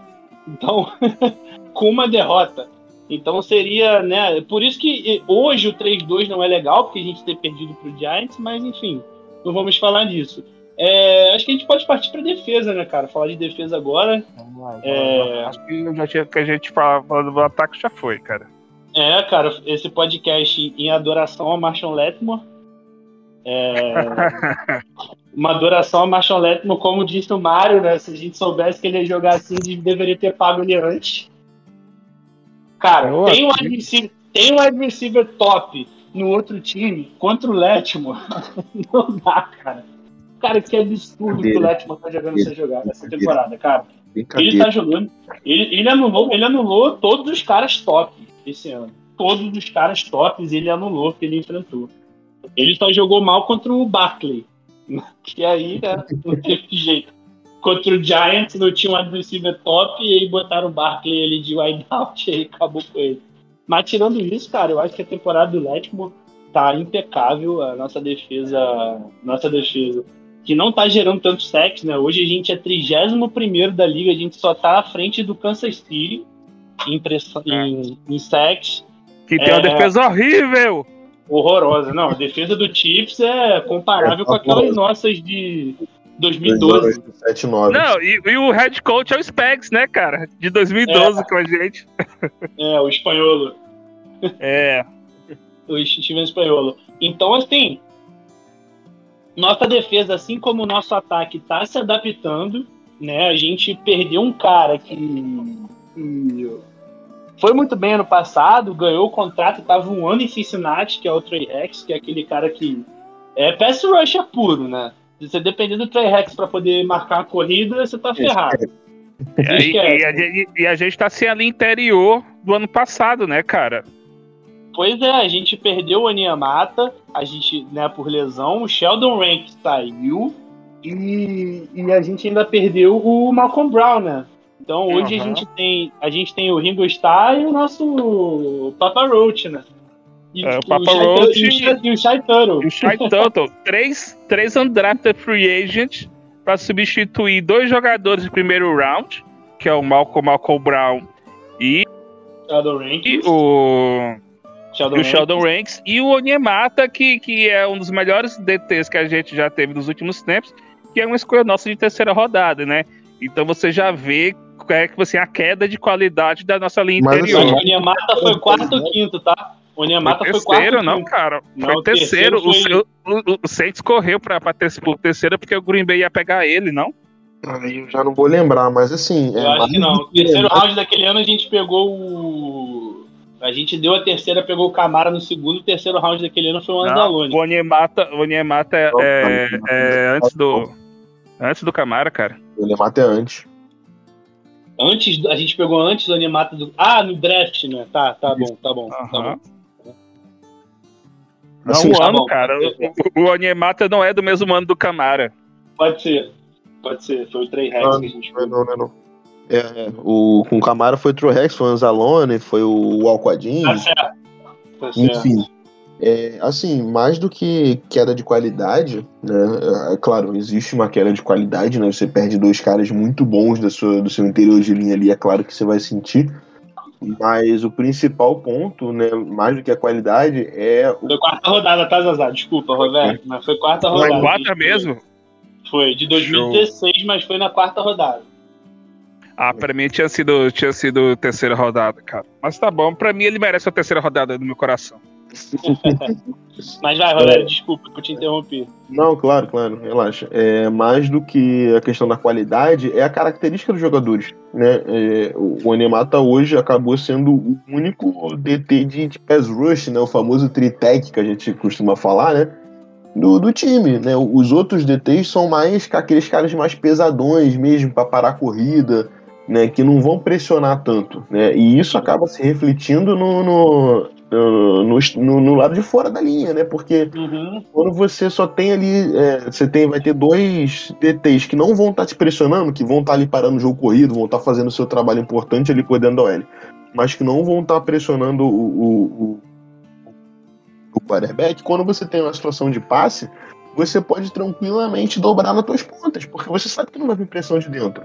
Então, com uma derrota. Então seria, né? Por isso que hoje o 3-2 não é legal, porque a gente ter perdido pro Giants, mas enfim, não vamos falar disso. É, acho que a gente pode partir pra defesa, né, cara? Falar de defesa agora. Vamos lá, É. Acho que já tinha que a gente falava do ataque já foi, cara. É, cara, esse podcast em adoração a Marshall Letmore. É... uma adoração a Marshall Letmore, como disse o Mário, né? Se a gente soubesse que ele ia jogar assim, a gente deveria ter pago ele antes. Cara, tem um, receiver, tem um receiver top no outro time contra o Letmore. Não dá, cara. Cara, que absurdo que o Letmore tá jogando essa jogada, essa temporada, cara. Ele tá jogando. Ele, ele, anulou, ele anulou todos os caras top esse ano. Todos os caras tops ele anulou que ele enfrentou. Ele só jogou mal contra o Barkley. Que aí, né, não teve jeito. Contra o Giants não tinha um receiver top e aí botaram o Barkley ali de wideout e aí acabou com ele. Mas tirando isso, cara, eu acho que a temporada do Letmore tá impecável. A nossa defesa. Nossa defesa que não tá gerando tantos sacks, né? Hoje a gente é 31 da liga, a gente só tá à frente do Kansas City em, pressa- em, em sacks. Que tem uma É. defesa horrível. Horrorosa. Não, a defesa do Chiefs é comparável É, com aquelas nossas de 2012. 7, 9. Não, e, e o head coach é o Spags, né, cara? De 2012 com a gente. É, o espanholo. É. o Steven Espanholo. Então, assim, nossa defesa, assim como o nosso ataque, está se adaptando, né? A gente perdeu um cara que, que foi muito bem ano passado, ganhou o contrato, estava um ano em Cincinnati, que é o Trey Rex, que é aquele cara que é pass rusher puro, né? Se você depender do Trey Rex para poder marcar a corrida, você tá ferrado. E, e Esquece. a, gente- e a gente tá sem a linha interior do ano passado, né, cara? Pois é, a gente perdeu o Aniamata, a gente, né, por lesão, o Sheldon Rank saiu e, e a gente ainda perdeu o Malcolm Brown, né? Então hoje a Aham. gente tem a gente tem o Ringo Starr e o nosso Papa Roach, né? E, É, o Papa Roach e o Shai- e o Shai Tuttle. E o Shai Tuttle, três, três undrafted free agents para substituir dois jogadores de primeiro round, que é o Malcolm, Malcolm Brown e Rank. o, Sheldon e o. Sheldon Ranks, e o Onyemata, que, que é um dos melhores DTs que a gente já teve nos últimos tempos, que é uma escolha nossa de terceira rodada, né? Então você já vê é, que você a queda de qualidade da nossa linha Mas, interior. O Onyemata foi quarto ou quinto, tá? O Onyemata foi quarto terceiro, ou não, quinto. cara. Não, foi o terceiro. terceiro O, o, o Saints correu pra, pra ter, por terceiro porque o Green Bay ia pegar ele, não? Aí eu já não vou lembrar, mas assim. Eu acho que não. O terceiro round daquele ano a gente pegou o. A gente deu a terceira, pegou o Camara no segundo. O terceiro round daquele ano foi o Não, Anzalone. o Onyemata, o Onyemata é, é, é antes do. Antes do Camara, cara. O Lemata é antes. Antes, a gente pegou antes do Animata do. Ah, no draft, né? Tá, tá bom, tá bom. Tá Aham. bom. Não, Assim, um tá ano, bom. cara. O, o Onyemata não é do mesmo ano do Camara. Pode ser. Pode ser. Foi o Trey Rex Não, que a gente Não, é não, não, é. É, é, o, com o Camara foi o Trorex, foi o Anzalone, foi o Alquadinho. Tá certo. Tá certo. Enfim, é, assim, mais do que queda de qualidade, né? É claro, existe uma queda de qualidade, né? Você perde dois caras muito bons da sua, do seu interior de linha ali, é claro que você vai sentir. Mas o principal ponto, né, mais do que a qualidade, é o Foi quarta rodada, tá, Zazá? Desculpa, Roberto. Mas foi quarta Foi rodada. Quatro mesmo? Foi, de 2016, mas foi na quarta rodada. Ah, pra mim tinha sido, tinha sido terceira rodada, cara. Mas tá bom, pra mim ele merece a terceira rodada no meu coração. Mas vai, Roberto, desculpa por te interromper. Não, claro, claro, relaxa. É, mais do que a questão da qualidade, é a característica dos jogadores. Né? É, o Onemata hoje acabou sendo o único DT de, de pass rush, né? o famoso tritec que a gente costuma falar, né? Do, do time. Né? Os outros DTs são mais aqueles caras mais pesadões mesmo, para parar a corrida, né? que não vão pressionar tanto. Né? E isso acaba se refletindo no, no, no, no- no lado de fora da linha, né? Porque Uhum. quando você só tem ali, é, você tem, vai ter dois DTs que não vão estar te pressionando, que vão estar ali parando o jogo corrido, vão estar fazendo o seu trabalho importante ali por dentro da OL, mas que não vão estar pressionando o, o, o, o quarterback, quando você tem uma situação de passe, você pode tranquilamente dobrar nas tuas pontas, porque você sabe que não vai vir pressão de dentro.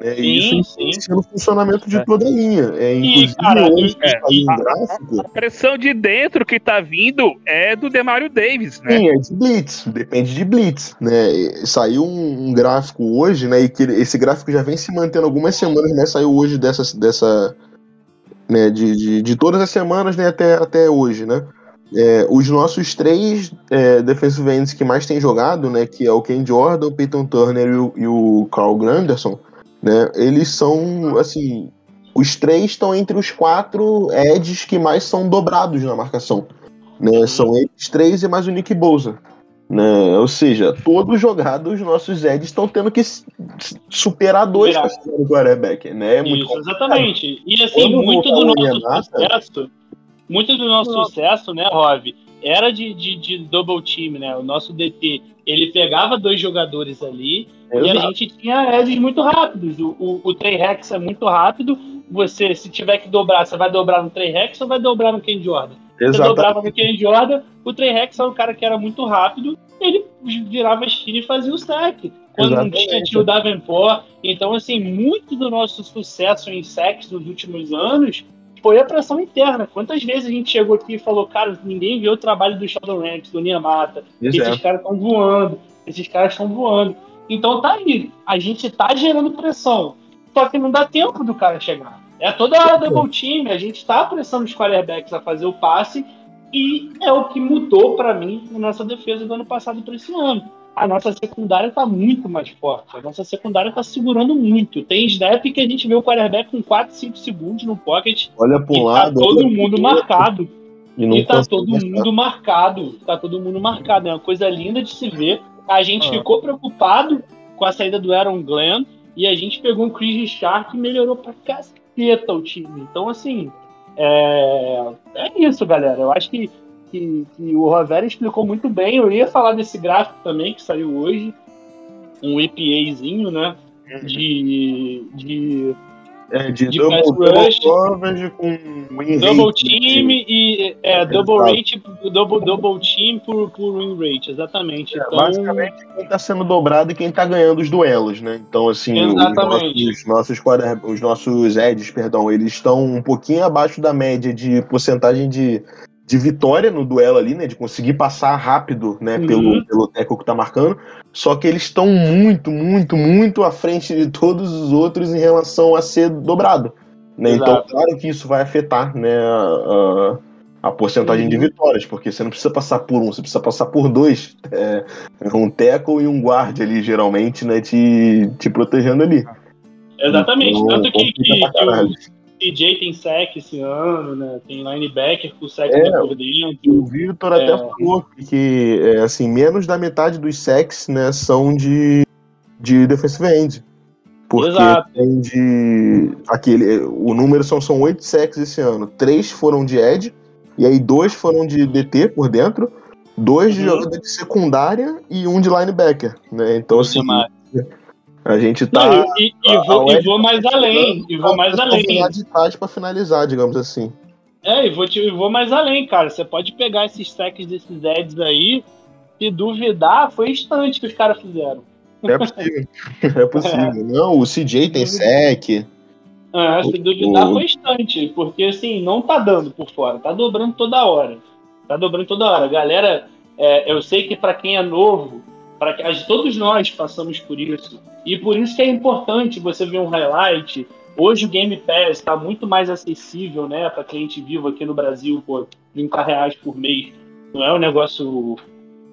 É, Sim, isso influencia no funcionamento de É. toda a linha. É, inclusive, cara, hoje é, um a- gráfico. A pressão de dentro que tá vindo é do Demario Davis, né? Sim, é de blitz, depende de blitz, né? Saiu um, um gráfico hoje, né? E que esse gráfico já vem se mantendo algumas semanas, né? Saiu hoje dessa, dessa né, de, de, de todas as semanas né, até, até hoje, né? É, os nossos três é, defensive ends que mais têm jogado, né, que é o Ken Jordan, o Peyton Turner e o, e o Carl Granderson, né, eles são, assim, os três estão entre os quatro edges que mais são dobrados na marcação. Né, são eles três e mais o Nick Bosa. Né? Ou seja, todo jogado os nossos Eds estão tendo que superar dois Virar. no quarterback, né? É muito Isso, exatamente. E assim, Quando muito do o nosso Renata- sucesso, muito do nosso sucesso, né, Rov, era de, de, de double team, né? O nosso DT, ele pegava dois jogadores ali e a Exato. gente tinha edges muito rápidos. O, o, o Trey Rex é muito rápido. Você, se tiver que dobrar, você vai dobrar no Trey Rex ou vai dobrar no Ken Jordan? Você Exatamente. dobrava no Ken Jordan, o Trey Rex era um cara que era muito rápido, ele virava a esquina e fazia o sack. Quando não tinha, tinha o Davenport. Então, assim, muito do nosso sucesso em sacks nos últimos anos foi a pressão interna. Quantas vezes a gente chegou aqui e falou, cara, ninguém viu o trabalho do Sheldon Ranks, do Niamata. Esses Exato. caras estão voando, esses caras estão voando. Então tá aí, a gente tá gerando pressão. Só que não dá tempo do cara chegar. É toda hora double time, a gente tá pressando os quarterbacks a fazer o passe e é o que mudou pra mim na nossa defesa do ano passado para esse ano. A nossa secundária tá muito mais forte. A nossa secundária tá segurando muito. Tem snap que a gente vê o quarterback com 4, 5 segundos no pocket Olha para um tá lado. todo olha mundo pro marcado. E não E tá todo mundo marcado. Tá todo mundo marcado. É uma coisa linda de se ver. A gente Ah. ficou preocupado com a saída do Aaron Glenn e a gente pegou um Chris Richard que melhorou pra caceta o time. Então, assim, é, é isso, galera. Eu acho que, que, que o Rovera explicou muito bem. Eu ia falar desse gráfico também que saiu hoje. Um EPAzinho, né? De, de É, de, de double, double rush. coverage com win Double rate, team e é, double Exato. rate, double, double team por, por win rate, exatamente. É, Então, basicamente quem tá sendo dobrado e quem tá ganhando os duelos, né? Então, assim, os nossos, nossos, quarter- os nossos Eds, perdão, eles estão um pouquinho abaixo da média de porcentagem de, de vitória no duelo ali, né? De conseguir passar rápido, né? Uhum. Pelo, pelo teco que tá marcando. Só que eles estão muito, muito, muito à frente de todos os outros em relação a ser dobrado. Né? Então, claro que isso vai afetar, né? A, a porcentagem de Uhum. vitórias, porque você não precisa passar por um, você precisa passar por dois. É, um tackle e um guard ali, geralmente, né? Te, te protegendo ali. exatamente. Então, Tanto que. CJ tem sec esse ano, né? Tem linebacker com sec É. por dentro. o Victor até É. falou que, é, assim, menos da metade dos sacks, né, são de, de defensive end. Porque Exato. tem de. Aquele, o número são, são oito sacks esse ano. Três foram de Ed, e aí dois foram de DT por dentro, dois de Uhum. jogador de secundária e um de linebacker. Né? Então, assim, Demais. A gente tá. Não, e, e, a- vou, a e vou mais além. E vou mais além. De trás pra finalizar, digamos assim. É, e vou, te, e vou mais além, cara. Você pode pegar esses sacks desses Eds aí e duvidar, foi instante que os caras fizeram. É possível. É possível. Não, o CJ tem sec. É, se duvidar o- foi instante, porque assim, não tá dando por fora, tá dobrando toda hora. Tá dobrando toda hora. Galera, é, eu sei que pra quem é novo, para que todos nós passamos por isso. E por isso que é importante você ver um highlight. Hoje o Game Pass está muito mais acessível, né, para cliente vivo aqui no Brasil, por 30 reais por mês. Não é um negócio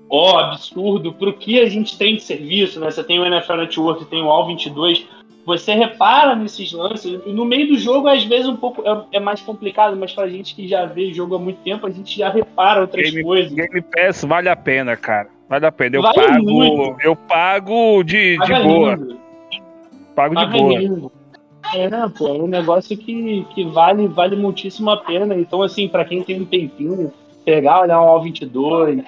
ó, absurdo pro que a gente tem de serviço, né? Você tem o NFL Network, tem o All 22, você repara nesses lances. No meio do jogo, às vezes, um pouco é, é mais complicado, mas pra gente que já vê jogo há muito tempo, a gente já repara outras Game- coisas. Game Pass vale a pena, cara. Vale a pena. Eu Vale pago. muito. Eu pago de, de boa. lindo, Pago de paga boa. lindo. É, pô, é um negócio que, que vale, vale muitíssimo a pena. Então, assim, pra quem tem um tempinho, pegar, olhar um All-22,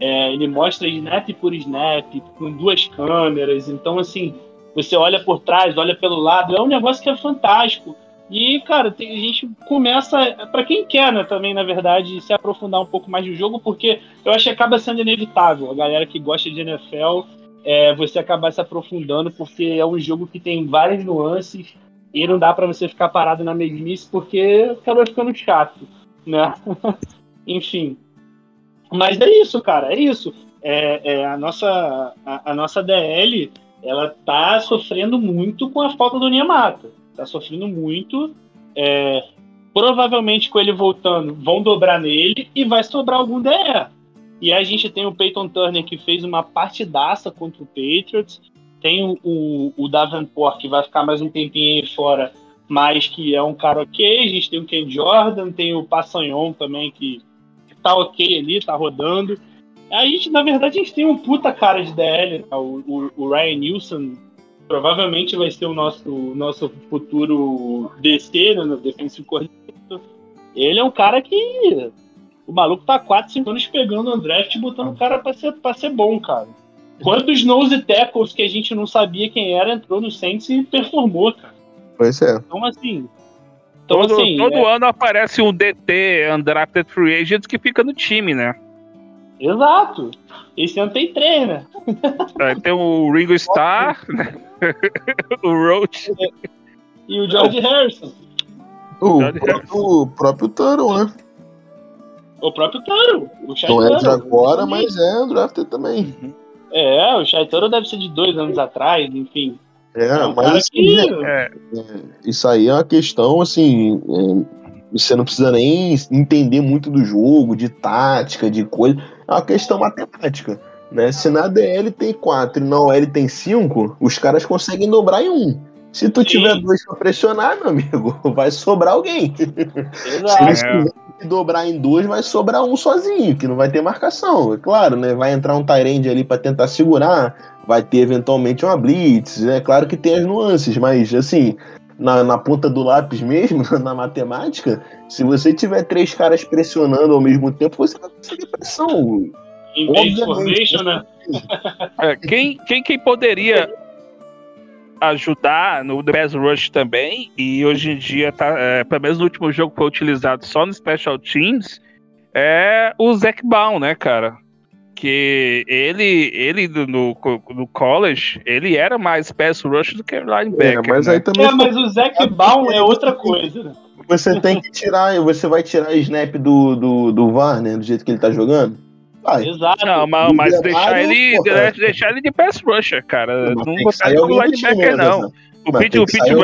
é, ele mostra snap por snap, com duas câmeras. Então, assim, você olha por trás, olha pelo lado, é um negócio que é fantástico. E, cara, tem- a gente começa, pra quem quer, né, também, na verdade, se aprofundar um pouco mais no jogo, porque eu acho que acaba sendo inevitável. A galera que gosta de NFL, é, você acabar se aprofundando, porque é um jogo que tem várias nuances e não dá pra você ficar parado na mesmice, porque acaba ficando chato, né? Enfim. Mas é isso, cara, é isso. É, é, a, nossa, a, a nossa DL, ela tá sofrendo muito com a falta do Niamata. Tá sofrendo muito. É, provavelmente com ele voltando, vão dobrar nele e vai sobrar algum DE. E a gente tem o Peyton Turner que fez uma partidaça contra o Patriots. Tem o, o, o Davenport que vai ficar mais um tempinho aí fora, mas que é um cara ok. A gente tem o Ken Jordan, tem o Passanhon também que, que tá ok ali, tá rodando. A gente, na verdade, a gente tem um puta cara de DL, né? o, o, o, Ryan Nilsson provavelmente vai ser o nosso, nosso futuro DC, né, no Defensive Coordinator. Ele é um cara que o maluco tá 4, 5 anos pegando o draft e botando o cara pra ser, pra ser bom, cara. Quantos nose tackles que a gente não sabia quem era entrou no Saints e performou, cara. Pois é. Então, assim. Então, todo assim, todo é... ano aparece um DT, Undrafted Free Agent, que fica no time, né? Exato. Esse ano tem três, né? É, tem o Ringo Starr, né? o Roach. E o George Harrison. O George próprio, o próprio Taro, né? O próprio Taro. O Shai Não é de agora, mas é drafted também. É, o Shai Taro deve ser de dois anos atrás, enfim. É, É um mas assim, que- É, isso aí é uma questão, assim. é, você não precisa nem entender muito do jogo, de tática, de coisa. É uma questão matemática. Né? Se na DL tem 4 e na OL tem 5, os caras conseguem dobrar em um. Se tu Sim. tiver dois pra pressionar, meu amigo, vai sobrar alguém. Se Exato. eles quiserem dobrar em dois, vai sobrar um sozinho, que não vai ter marcação. É claro, né? Vai entrar um Tyrande ali pra tentar segurar, vai ter eventualmente uma blitz. É claro que tem as nuances, mas assim, na, na ponta do lápis mesmo, na matemática, se você tiver três caras pressionando ao mesmo tempo, você vai conseguir pressão. Formation, né? é, quem, quem, quem poderia ajudar no Pass Rush também, e hoje em dia, tá, é, pelo menos no último jogo foi utilizado só no Special Teams, é o Zac Baum, né, cara? Que ele, ele do- no, no college, ele era mais pass rush do que linebacker. É, mas né? aí também É, mas o Zac Baum é outra coisa. né? você tem que tirar, você vai tirar snap do, do, do Warner do jeito que ele tá jogando? Vai. Exato. Não, mas, mas Liberado, deixar ele, porra. deixar ele de pass rusher, cara. Não botar ele como do time, linebacker, né, não. Zé? O Pete, o Pete é o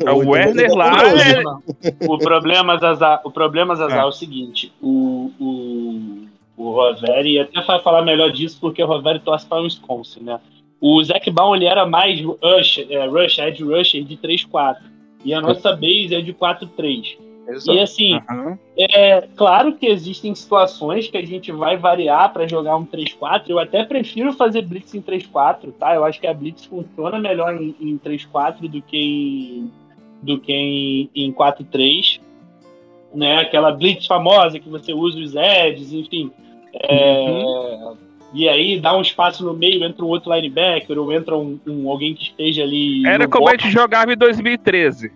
então Werner é lá, é- O problema, Zazá, o problema, Zazá, É. é o seguinte: o, o, o Roveri, e até vai falar melhor disso porque o Roveri torce para o Wisconsin, né? O Zac Baum ele era mais rush, é, rush, edge rusher de 3-4. E a nossa base é de 4-3. E assim, Aham. é claro que existem situações que a gente vai variar para jogar um 3-4. Eu até prefiro fazer blitz em 3-4, tá? Eu acho que a blitz funciona melhor em, em 3-4 do que em, do que em, em 4-3. Né? Aquela blitz famosa que você usa os edges, enfim. É, E aí dá um espaço no meio, entra um outro linebacker ou entra um, um- alguém que esteja ali. Era como a box. gente jogava em 2013.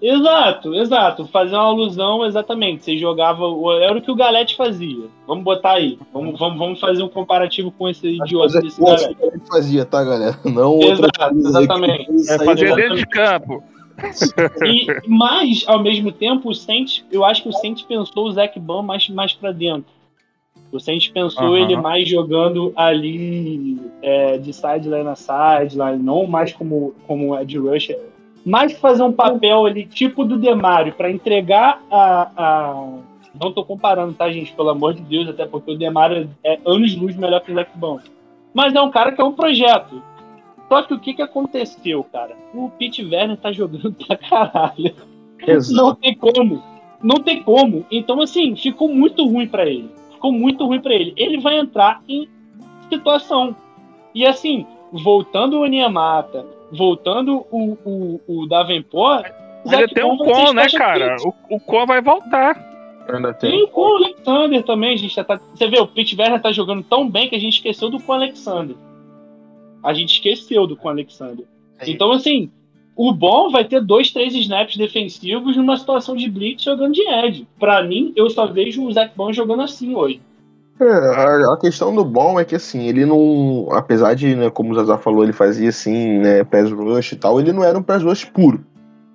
Exato, exato. Fazer uma alusão exatamente. Você jogava. Era o que o Galete fazia. Vamos botar aí. Vamos, vamos, vamos fazer um comparativo com esse idiota desse assim Galete. que ele fazia, tá, galera? Não outra Exato, exatamente. É fazer dentro de campo. E, mas, ao mesmo tempo, o Saints, eu acho que o Saints pensou o Zac Baum mais, mais pra dentro. O Saints pensou Aham. ele mais jogando ali é, de sideline a sideline, não mais como, como Ed Rusher, mas fazer um papel ali tipo do Demário para entregar a, a. Não tô comparando, tá, gente? Pelo amor de Deus, até porque o Demário é anos-luz melhor que o Zac Baum. Mas é um cara que é um projeto. Só que o que, que aconteceu, cara? O Pete Werner tá jogando pra caralho. Exato. Não tem como. Não tem como. Então, assim, ficou muito ruim pra ele. Ficou muito ruim pra ele. Ele vai entrar em situação. E assim, voltando o Niamata, voltando o, o, o Davenport. Ainda Zac tem o Con, né, cara? O, o Con vai voltar. Ainda Tem tem. o Con Alexander também, a gente já tá. Você vê, o Pete Werner tá jogando tão bem que a gente esqueceu do Con Alexander. A gente esqueceu do Con Alexander. Então, assim, o bom vai ter dois, três snaps defensivos numa situação de blitz jogando de edge. Pra mim, eu só vejo o Zac Bond jogando assim hoje. É, a, a questão do bom é que assim, ele não. Apesar de, né, como o Zazar falou, ele fazia assim, né, pass rush e tal, ele não era um pass rush puro.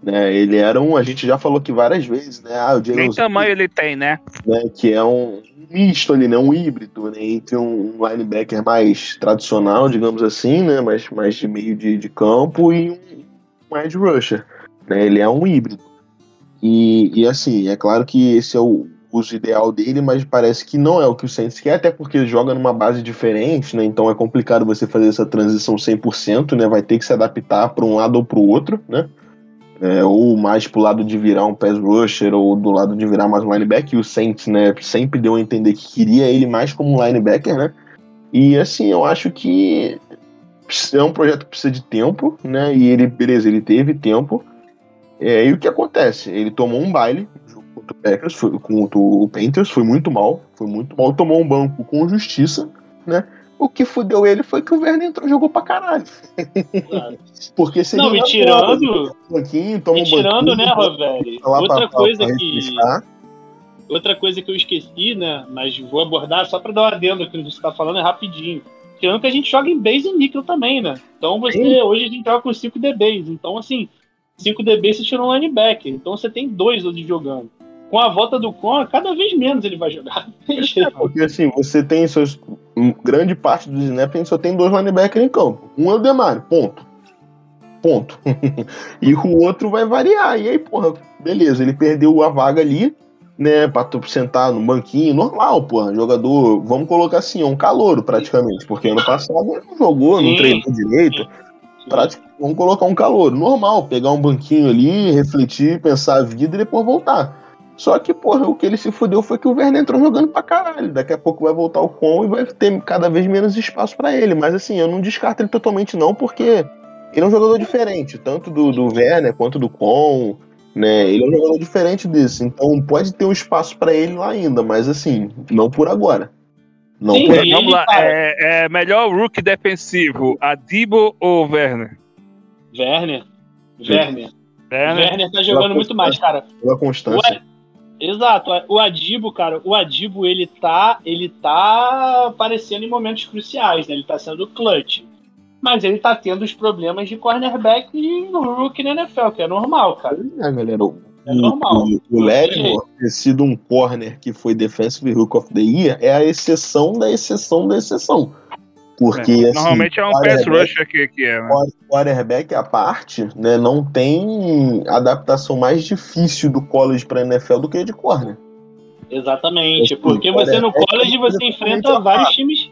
Né, ele era um, a gente já falou aqui várias vezes, né? Ah, o Jalen Nem tamanho ele tem, né? né, que é um misto ali, né, um híbrido né, entre um linebacker mais tradicional, digamos assim, né, mais, mais de meio de, de campo e um, um edge rusher. Né, ele é um híbrido. E, e assim, é claro que esse é o uso ideal dele, mas parece que não é o que o Saints quer, até porque joga numa base diferente, né? Então é complicado você fazer essa transição 100%, né? Vai ter que se adaptar para um lado ou para o outro, né? É, ou mais pro lado de virar um pass rusher, ou do lado de virar mais um linebacker, e o Saints, né, sempre deu a entender que queria ele mais como um linebacker, né? E assim, eu acho que é um projeto que precisa de tempo, né? E ele, beleza, ele teve tempo. É, e o que acontece? Ele tomou um baile contra o Packers, foi, contra o Panthers, foi muito mal, foi muito mal, tomou um banco com justiça, né? O que fudeu ele foi que o Werner entrou jogou pra caralho. Claro. Porque se Não, ele e tirando- um banquinho, toma E um tirando, banquinho, né, Rovelli? pra- Outra pra- coisa pra que. refrescar. Outra coisa que eu esqueci, né? Mas vou abordar só pra dar uma adendo aqui no que você tá falando, é rapidinho. Tirando que a gente joga em base e níquel também, né? Então você. Sim. Hoje a gente joga com 5 DBs. Então, assim, 5 DBs você tirou um linebacker. Então você tem dois hoje jogando. Com a volta do Con, cada vez menos ele vai jogar. É, porque assim, você tem seus. Grande parte dos snaps só tem dois linebackers em campo. Um é o Demário, ponto. Ponto. e o outro vai variar. E aí, porra, beleza, ele perdeu a vaga ali, né? Pra tu sentar no banquinho, normal, porra. Jogador, vamos colocar assim, é um calouro praticamente. Porque ano passado ele não jogou, não treinou direito. Prático, vamos colocar um calor. Normal, pegar um banquinho ali, refletir, pensar a vida e depois voltar. Só que, porra, o que ele se fudeu foi que o Werner entrou jogando pra caralho. Daqui a pouco vai voltar o Com e vai ter cada vez menos espaço pra ele. Mas assim, eu não descarto ele totalmente não, porque ele é um jogador diferente, tanto do, do Werner quanto do Com, né? Ele é um jogador diferente desse. Então pode ter um espaço pra ele lá ainda, mas assim, não por agora. Não Sim, por ele- Vamos lá, é, é melhor rookie defensivo, Adibo ou Werner? Werner. Werner. Werner? Werner tá jogando muito mais, cara. pela constância. Ué, Exato, o Adibo, cara, o Adibo ele tá, ele tá aparecendo em momentos cruciais, né? Ele tá sendo clutch. Mas ele tá tendo os problemas de cornerback no rookie na NFL, que é normal, cara. É, galera, o, É normal. o, o ter sido um corner que foi Defensive Hook of the Year é a exceção da exceção da exceção. Porque, É, assim, Normalmente é um pass rusher que, que é, né? quarterback à parte, né, não tem adaptação mais difícil do college pra NFL do que a de corner. Exatamente, Assim, porque você no college é você completamente enfrenta vários times,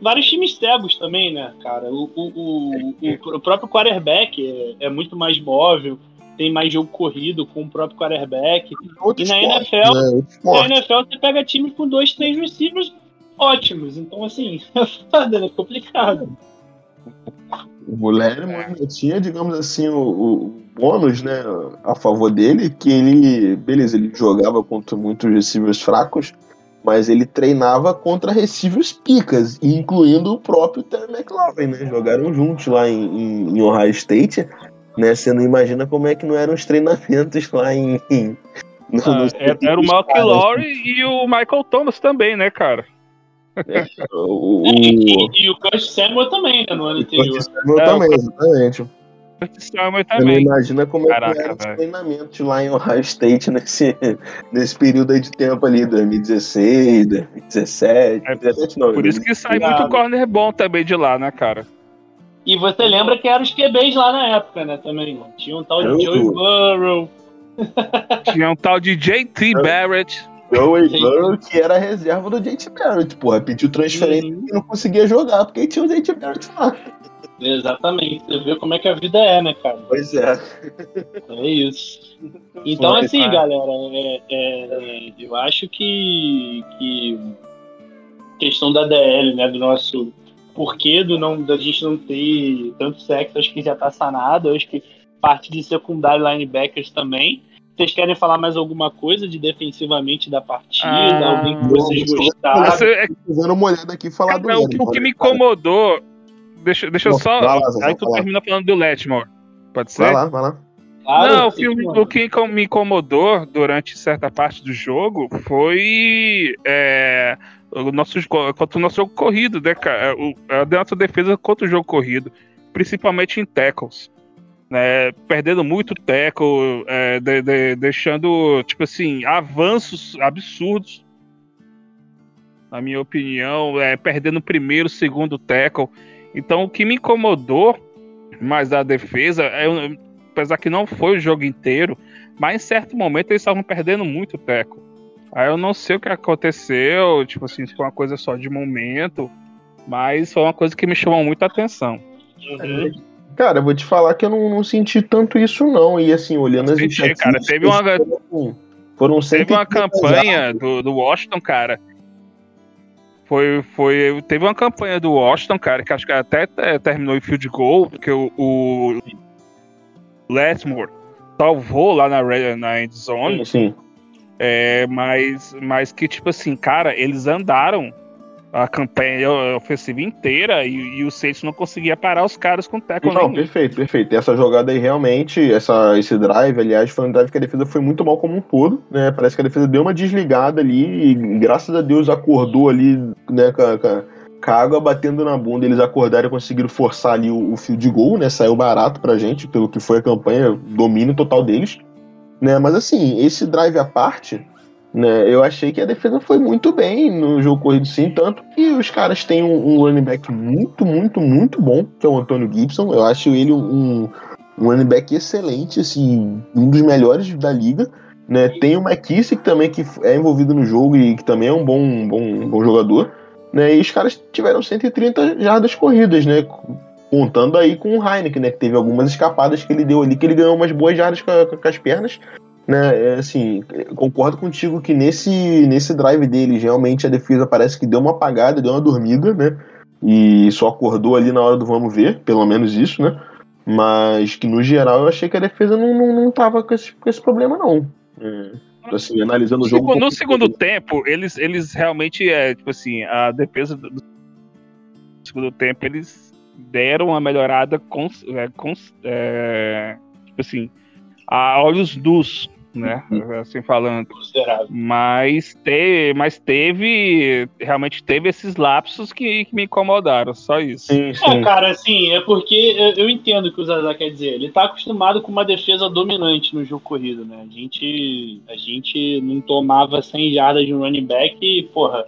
vários times cegos também, né, cara? O, o, o, o- o próprio quarterback é, é muito mais móvel, tem mais jogo corrido com o próprio quarterback. Outro E na esporte, NFL, né, outro Na. NFL você pega time com dois, três receivers ótimos. Então, assim, é foda, né? Complicado. O Lattimore tinha, digamos assim, o, o bônus, né, a favor dele, que ele, beleza, ele jogava contra muitos receivers fracos, mas ele treinava contra receivers picas, incluindo o próprio Terry McLaurin, né? Jogaram juntos lá em, em, em Ohio State, né? Você não imagina como é que não eram os treinamentos lá em. em no- Ah, é- era o Mark Lowry e o Michael Thomas também, né, cara? O, o, E, e o Curtis Samuel também, né? No ano o anterior. Curtis Samuel É, o também, exatamente. Samuel Você também. imagina como Caraca, é que eram os velho. treinamentos lá em Ohio State nesse, nesse período aí de tempo ali, 2016, 2017, É, 2017 não, Por isso que sai Obrigado. muito corner bom também de lá, né, cara? E você lembra que eram os QBs lá na época, né? Também. mano. Tinha um tal Eu- de Joey Burrow. Tinha um tal de JT Barrett. Joey. Burrow, que era a reserva do JT Barrett, porra, pediu transferência Uhum. e não conseguia jogar, porque tinha o JT Barrett lá. Exatamente. Você vê como é que a vida é, né, cara? Pois é. É isso. Então, Foi, assim, cara. galera, é- é- eu acho que, que questão da DL, né, do nosso porquê do não, da gente não ter tanto sexo, acho que já tá sanado. Acho que parte de secundário linebackers também. Vocês querem falar mais alguma coisa de defensivamente da partida? Ah, alguém que vocês gostaram? Você, é, Tô dando uma olhada aqui e falar do cara, o, que- o que me incomodou. Deixa, deixa eu Não, só. vai lá, aí tu termina falando do Letmore. Pode ser? Vai lá, vai lá. Claro, Não, o, mano. o que me incomodou durante certa parte do jogo foi é, o nosso, contra o nosso jogo corrido, né, cara? O, a nossa defesa contra o jogo corrido, principalmente em tackles. Né, perdendo muito tackle, é, de- de- deixando, tipo assim, avanços absurdos, na minha opinião, é, perdendo o primeiro, segundo tackle. Então, o que me incomodou mais da defesa, é, apesar que não foi o jogo inteiro, mas em certo momento eles estavam perdendo muito teco. Aí eu não sei o que aconteceu, tipo assim, se foi uma coisa só de momento, mas foi uma coisa que me chamou muito a atenção. Uhum. Cara, eu vou te falar que eu não, não senti tanto isso, não. E assim, olhando as Senti, cara, teve uma- Foram, foram Teve uma 130 campanha do, do Washington, cara. Foi, foi, teve uma campanha do Washington, cara, que acho que até eh, terminou em field goal, porque o, o Lessmore salvou lá na, na end zone, Sim, é, mas, mas que, tipo assim, cara, eles andaram a campanha ofensiva inteira e, e o Saints não conseguia parar os caras com tackle Não, nenhum. perfeito, perfeito. E essa jogada aí realmente, essa, esse drive, aliás, foi um drive que a defesa foi muito mal como um todo, né? Parece que a defesa deu uma desligada ali e graças a Deus acordou ali, né, com a, com a- com a água batendo na bunda. Eles acordaram e conseguiram forçar ali o, o fio de gol, né? Saiu barato pra gente, pelo que foi a campanha, domínio total deles. Né? Mas assim, esse drive à parte, né? Eu achei que a defesa foi muito bem no jogo corrido, sim. Tanto que os caras têm um, um running back muito, muito, muito bom, que é o Antônio Gibson. Eu acho ele um, um running back excelente, assim, um dos melhores da liga. Né? Tem o McKissick também, que é envolvido no jogo e que também é um bom, um bom, um bom jogador. Né? E os caras tiveram 130 jardas corridas, né? Contando aí com o Heineken, né? Que teve algumas escapadas que ele deu ali, que ele ganhou umas boas jardas com, com as pernas né, é, assim, concordo contigo que nesse, nesse drive deles, realmente a defesa parece que deu uma apagada, deu uma dormida, né, e só acordou ali na hora do vamos ver, pelo menos isso, né, mas que no geral eu achei que a defesa não, não, não tava com esse, com esse problema, não. É, assim, analisando o jogo... Um no pouco- segundo tempo, eles, eles realmente, é, tipo assim, a defesa do, do segundo tempo, eles deram uma melhorada, cons, é, cons- é, tipo assim, a olhos nus, né? Assim falando. Mas, te, mas teve, realmente teve esses lapsos que, que me incomodaram, só isso. Sim, Não, sim. cara, assim, é porque eu, eu entendo o que o Zazá quer dizer. Ele tá acostumado com uma defesa dominante no jogo corrido, né? A gente, a gente não tomava 100 jardas de um running back e, porra,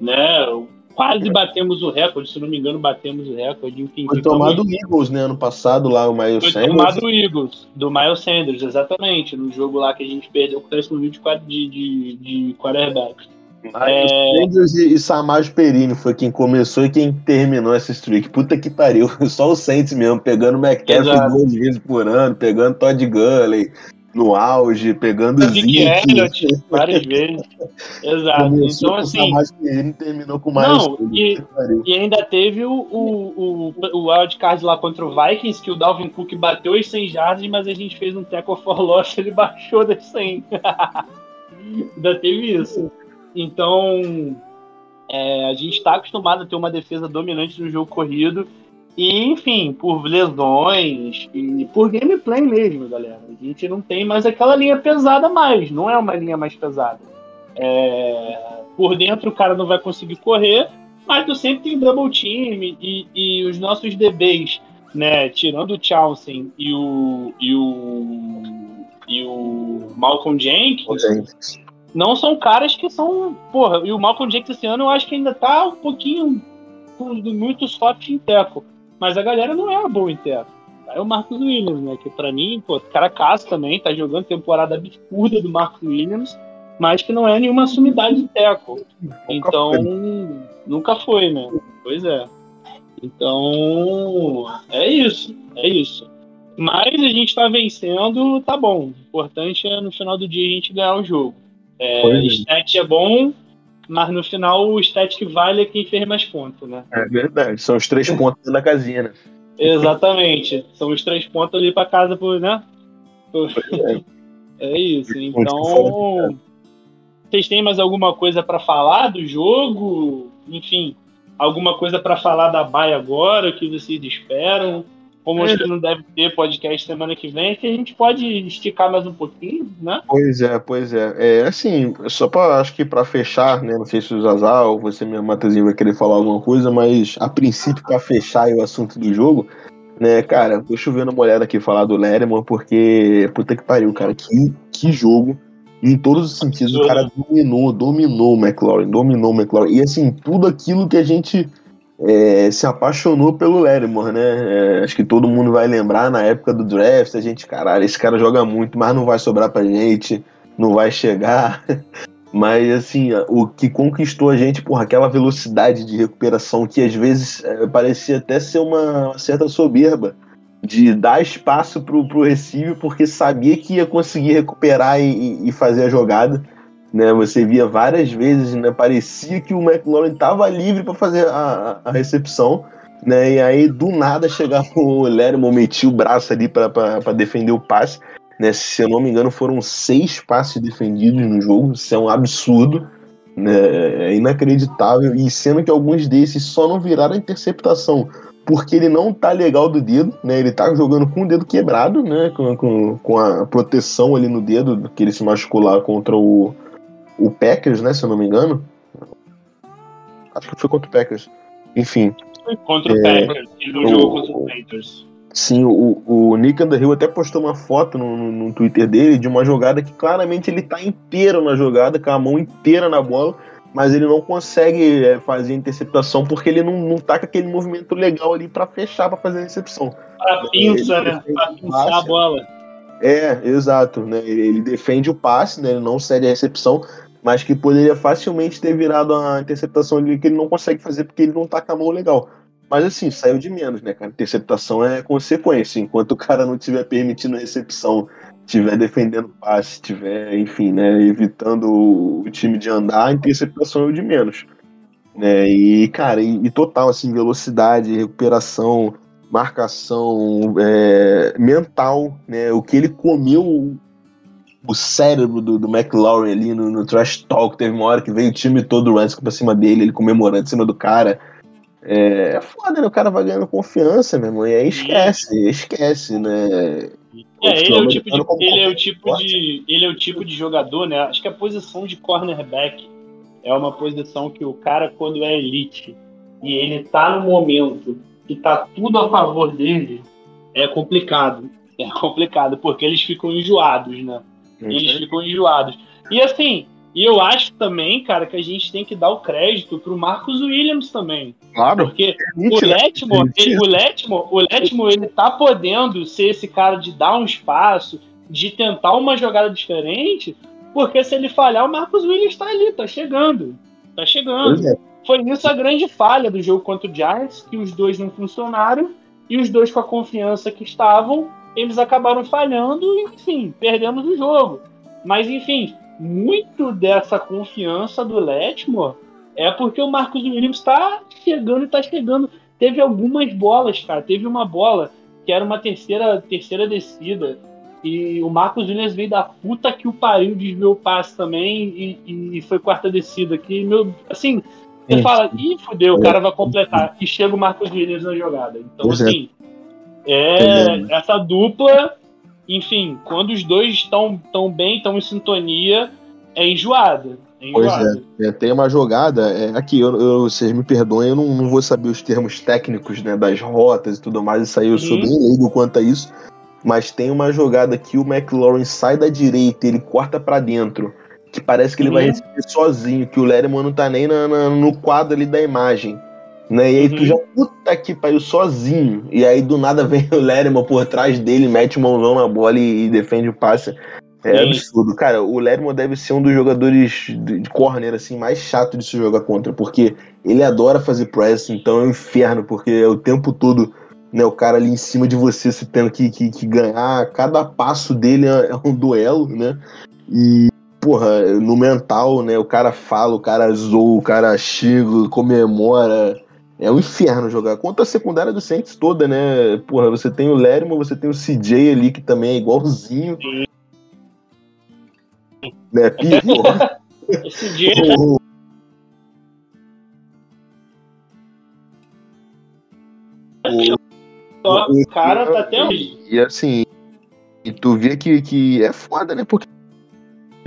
né? Quase batemos o recorde, se não me engano, batemos o recorde. Enfim, Foi tomado o Eagles, né, ano passado, lá, o Miles Foi Sanders. tomado do Eagles, do Miles Sanders, exatamente. No jogo lá que a gente perdeu com o Tyson Hill de, quad- de, de, quarterback. Miles É. Sanders e, e Samaj Perini foi quem começou e quem terminou essa streak. Puta que pariu. Só o Saints mesmo, pegando o McCaffrey duas vezes por ano, pegando Todd Gurley no auge, pegando o Zeke. Elliott, várias vezes. Exato. Começou Então, assim, Samaj Perini e terminou com Miles Não, e- que. E ainda teve o, o, o, o wildcard lá contra o Vikings, que o Dalvin Cook bateu as 100 jardas, mas a gente fez um tackle for loss ele baixou das 100. ainda teve isso. Então, é, a gente está acostumado a ter uma defesa dominante no jogo corrido. E, enfim, por lesões e por gameplay mesmo, galera. A gente não tem mais aquela linha pesada mais. Não é uma linha mais pesada. É, por dentro o cara não vai conseguir correr, mas tu sempre tem double team e, e os nossos DBs, né, tirando o Chauncey e o e o e o Malcolm Jenkins, Gente, não são caras que são, porra, e o Malcolm Jenkins esse ano eu acho que ainda tá um pouquinho com muito soft em teco, mas a galera não é boa em teco. Aí o Marcos Williams, né, que pra mim, pô, cara caça também, tá jogando temporada absurda do Marcos Williams, mas que não é nenhuma sumidade de teco. Então, nunca foi, né? Pois é. Então, é isso. É isso. Mas a gente tá vencendo, tá bom. O importante é no final do dia a gente ganhar o jogo. É, é. stat é bom, mas no final o stat que vale é quem fez mais pontos, né? É verdade, são os três pontos da casinha, né? Exatamente. São os três pontos ali pra casa, por, né? É isso. Pontos que Então, vocês têm mais alguma coisa pra falar do jogo? Enfim, alguma coisa pra falar da Baia agora? O que vocês esperam? Como acho que não deve ter podcast semana que vem, que a gente pode esticar mais um pouquinho, né? Pois é, pois é. É assim, só pra, acho que pra fechar, né? Não sei se o Zazá ou você mesmo, Matheusinho, vai querer falar alguma coisa, mas a princípio, pra fechar o assunto do jogo, né, cara, tô chovendo uma olhada aqui falar do Lerman, porque puta que pariu, cara, que, que jogo. Em todos os sentidos, o cara dominou, dominou o McLaurin, dominou o McLaurin. E assim, tudo aquilo que a gente é, se apaixonou pelo Lattimore, né? É, acho que todo mundo vai lembrar na época do draft, a gente, caralho, esse cara joga muito, mas não vai sobrar pra gente, não vai chegar. Mas, assim, o que conquistou a gente, porra, aquela velocidade de recuperação que às vezes é, parecia até ser uma certa soberba de dar espaço pro, pro receiver porque sabia que ia conseguir recuperar e, e fazer a jogada. Né, você via várias vezes, né, parecia que o McLaurin estava livre para fazer a, a, recepção, né, e aí do nada chegava o Lermo, metia o braço ali para defender o passe. Né, se eu não me engano, foram seis passes defendidos no jogo, isso é um absurdo, né, é inacreditável, e sendo que alguns desses só não viraram interceptação porque ele não tá legal do dedo, né? Ele tá jogando com o dedo quebrado, né? Com, com, com a proteção ali no dedo, que ele se machucou lá contra o, o Packers, né? Se eu não me engano. Acho que foi contra o Packers. Enfim. Foi contra o é, Packers, ele não jogou contra o Panthers. Sim, o, o Nick Underhill até postou uma foto no, no, no, Twitter dele de uma jogada que claramente ele tá inteiro na jogada, com a mão inteira na bola, mas ele não consegue é, fazer a interceptação porque ele não, não tá com aquele movimento legal ali para fechar, para fazer a recepção. Pra pinça, né? Pra pinçar a bola. É, exato, né? Ele, defende o passe, né? Ele não cede a recepção, mas que poderia facilmente ter virado a interceptação ali que ele não consegue fazer porque ele não tá com a mão legal. Mas assim, saiu de menos, né, cara? Interceptação é consequência. Enquanto o cara não estiver permitindo a recepção estiver defendendo passe, estiver, enfim, né, evitando o time de andar, a interceptação é o de menos. Né, e, cara, e, e total, assim, velocidade, recuperação, marcação, é, mental, né, o que ele comeu o cérebro do, do McLaurin ali no, no, trash talk, teve uma hora que veio o time todo o pra cima dele, ele comemorando em cima do cara. É, é foda, né? O cara vai ganhando confiança, meu irmão, e aí esquece, esquece, né? É, ele é o tipo de, ele é o tipo de, ele é o tipo de jogador, né? Acho que a posição de cornerback é uma posição que o cara quando é elite e ele tá no momento que tá tudo a favor dele, é complicado. É complicado porque eles ficam enjoados, né? Eles ficam enjoados. E assim, e eu acho também, cara, que a gente tem que dar o crédito pro Marcos Williams também. Claro. Porque o Letmore, ele, o Letmore, o Letmore, ele tá podendo ser esse cara de dar um espaço, de tentar uma jogada diferente, porque se ele falhar, o Marcos Williams tá ali, tá chegando. Tá chegando. É. Foi isso a grande falha do jogo contra o Giants, que os dois não funcionaram, e os dois com a confiança que estavam, eles acabaram falhando e, enfim, perdemos o jogo. Mas, enfim, muito dessa confiança do Letmore é porque o Marcos Williams está chegando e está chegando. Teve algumas bolas, cara. Teve uma bola que era uma terceira, terceira descida. E o Marcos Williams veio da puta que o pariu, desviou o passe também e, e foi quarta descida. Que, meu, assim, você fala, ih, fudeu, o cara vai completar. E chega o Marcos Williams na jogada. Então, assim, é, essa dupla enfim, quando os dois estão tão bem, estão em sintonia, é enjoada. É pois é, é, tem uma jogada, é, aqui, eu, eu, vocês me perdoem, eu não, não, vou saber os termos técnicos né, das rotas e tudo mais, isso aí eu sou uhum. bem leigo quanto a isso, mas tem uma jogada que o McLaurin sai da direita, ele corta para dentro, que parece que ele vai uhum. receber sozinho, que o Lerman não tá nem na, na, no quadro ali da imagem. Né? E aí uhum. tu já, puta que pariu, sozinho. E aí do nada vem o Lerman por trás dele, mete o mãozão na bola e, e defende o passe. É Sim. absurdo. Cara, o Lerman deve ser um dos jogadores de, de corner assim, mais chato de se jogar contra, porque ele adora fazer press, então é um inferno, porque é o tempo todo né, o cara ali em cima de você, você tendo que, que, que ganhar. Cada passo dele é, é um duelo, né? E porra, no mental, né? O cara fala, o cara zoa, o cara xinga, comemora. É um inferno jogar. Contra a secundária do Saints toda, né? Porra, você tem o Lerman, você tem o CJ ali, que também é igualzinho. Né? Pior. o CJ. O, o, o cara tá até hoje. E assim, e tu vê que, que é foda, né? Porque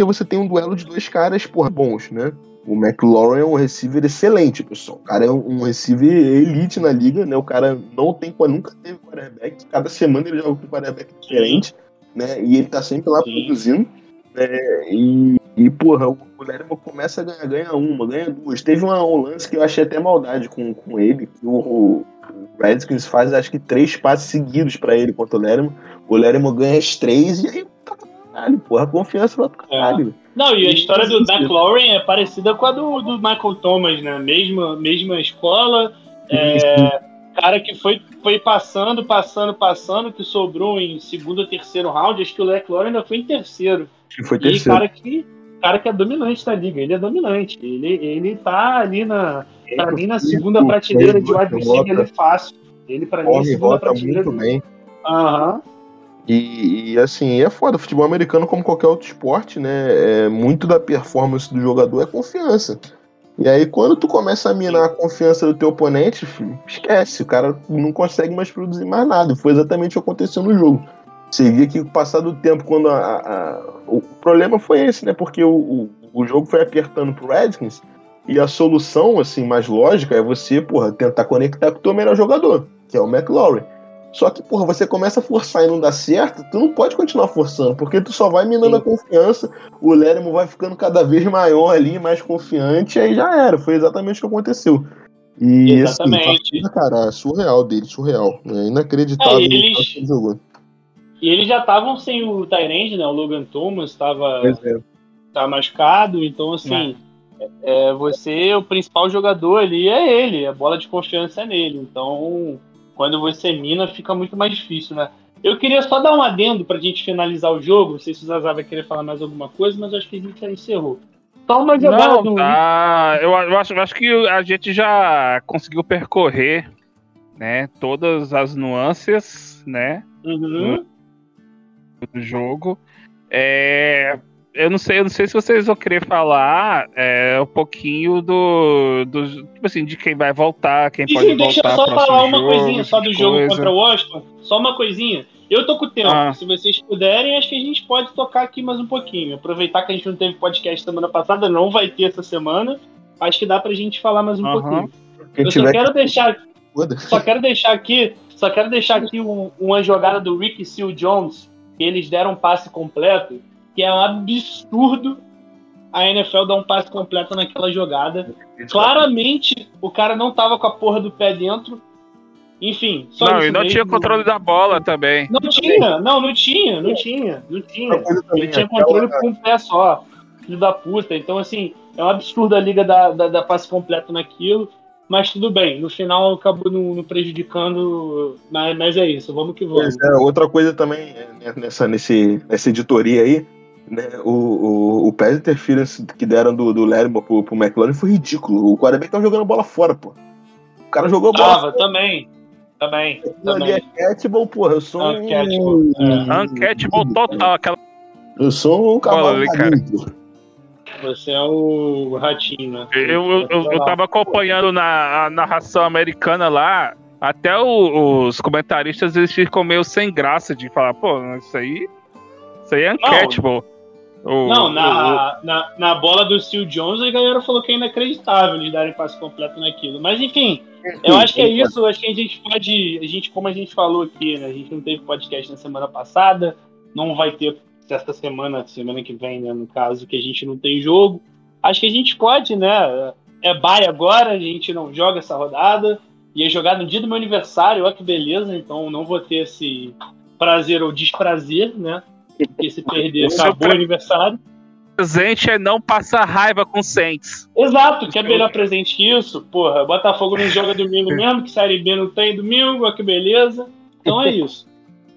você tem um duelo de dois caras, porra, bons, né? O McLaurin é um receiver excelente, pessoal. O cara é um receiver elite na liga, né? O cara não tem, nunca teve quarterback. Cada semana ele joga com um quarterback diferente, né? E ele tá sempre lá Sim. produzindo. É, e, e, porra, o Lerman começa a ganhar, ganha uma, ganha duas. Teve uma, um lance que eu achei até maldade com, com ele, que o, o Redskins faz acho que três passes seguidos pra ele contra o Lerman. O Lerman ganha as três e aí caralho, porra, confiança vai pro caralho. Não, e a história do McLaurin é parecida com a do, do Michael Thomas, né? Mesma, mesma escola. É, cara que foi, foi passando, passando, passando, que sobrou em segundo ou terceiro round. Acho que o McLaurin ainda foi em terceiro. Foi E terceiro. cara que, cara que é dominante da liga, ele é dominante. Ele, ele tá ali na, pra mim, na segunda prateleira de wide receiver, ele é fácil. Ele, pra mim, é e segunda rota prateleira. muito bem. Aham. E, e, assim, é foda. Futebol americano, como qualquer outro esporte, né? É, muito da performance do jogador é confiança. E aí, quando tu começa a minar a confiança do teu oponente, esquece. O cara não consegue mais produzir mais nada. Foi exatamente o que aconteceu no jogo. Você via que, com o tempo, quando a- a- o problema foi esse, né? Porque o, o, o jogo foi apertando pro Redskins. E a solução, assim, mais lógica é você, porra, tentar conectar com o teu melhor jogador, que é o McLaurin. Só que, porra, você começa a forçar e não dá certo, tu não pode continuar forçando, porque tu só vai minando a confiança, o Lermo vai ficando cada vez maior ali, mais confiante, e aí já era. Foi exatamente o que aconteceu. E Exatamente. assim, partida, cara, surreal dele, surreal. É inacreditável É, eles- que ele jogou. E eles já estavam sem o Tyrande, né? O Logan Thomas estava é. tá machucado, então assim, é, você, o principal jogador ali é ele, a bola de confiança é nele. Então, quando você mina, fica muito mais difícil, né? Eu queria só dar um adendo pra gente finalizar o jogo. Não sei se o Zazá vai querer falar mais alguma coisa, mas acho que a gente já encerrou. Só uma jogada Não, do. tá. Eu, eu acho, eu acho que a gente já conseguiu percorrer, né, todas as nuances, né, Uhum. do jogo. É, eu não sei, eu não sei se vocês vão querer falar é, um pouquinho do, do tipo assim, de quem vai voltar, quem pode Deixa, deixa eu voltar. só falar uma jogo, coisinha só tipo do jogo coisa. contra o Washington. Só uma coisinha. Eu tô com o tempo. Ah. Se vocês puderem, acho que a gente pode tocar aqui mais um pouquinho. Aproveitar que a gente não teve podcast semana passada, não vai ter essa semana. Acho que dá pra gente falar mais um pouquinho. Quem Eu só quero deixar, que só quero deixar aqui, só quero deixar aqui um- uma jogada do Rick Seal Jones, que eles deram um passe completo, que é um absurdo a NFL dar um passe completo naquela jogada. Claramente o cara não tava com a porra do pé dentro. Enfim, só Não, isso e não mesmo. tinha controle da bola também. Não tinha, não, não tinha, não tinha, não tinha. Ele tinha aquela- controle com um pé só. Filho da puta. Então, assim, é um absurdo a liga da, da, da passe completo naquilo. Mas tudo bem, no final acabou não, não prejudicando. Mas, mas é isso, vamos que vamos. É, outra coisa também, é, nessa, nesse, nessa editoria aí, né, o, o, o pass interference que deram do, do Lerma pro, pro McLaren foi ridículo. O quarterback tava jogando bola fora, pô. O cara jogou bola Tava, também. Também. fora ali, é também. catchable, porra. Eu sou Ah, um... é. Uncatchable total, aquela Eu sou um cavalo pô. Você é o ratinho, né? Eu, eu, eu, eu tava acompanhando na a narração americana lá, até o- os comentaristas eles ficam meio sem graça de falar, pô, isso aí. Isso aí é uncatchable. O- Não, o- na, na, na bola do Steel Jones a galera falou que é inacreditável eles darem passe completo naquilo. Mas enfim, eu acho que é isso. Acho que a gente pode. A gente, como a gente falou aqui, né? A gente não teve podcast na semana passada, não vai ter essa semana, semana que vem, né? No caso, que a gente não tem jogo. Acho que a gente pode, né? É bye agora, a gente não joga essa rodada. Ia jogar no dia do meu aniversário, olha que beleza. Então não vou ter esse prazer ou desprazer, né? Porque se perder, O seu acabou o aniversário. presente é não passar raiva com Saints. Exato, que é melhor presente que isso? Porra, Botafogo não joga domingo mesmo, que Série B não tem domingo, olha que beleza. Então é isso.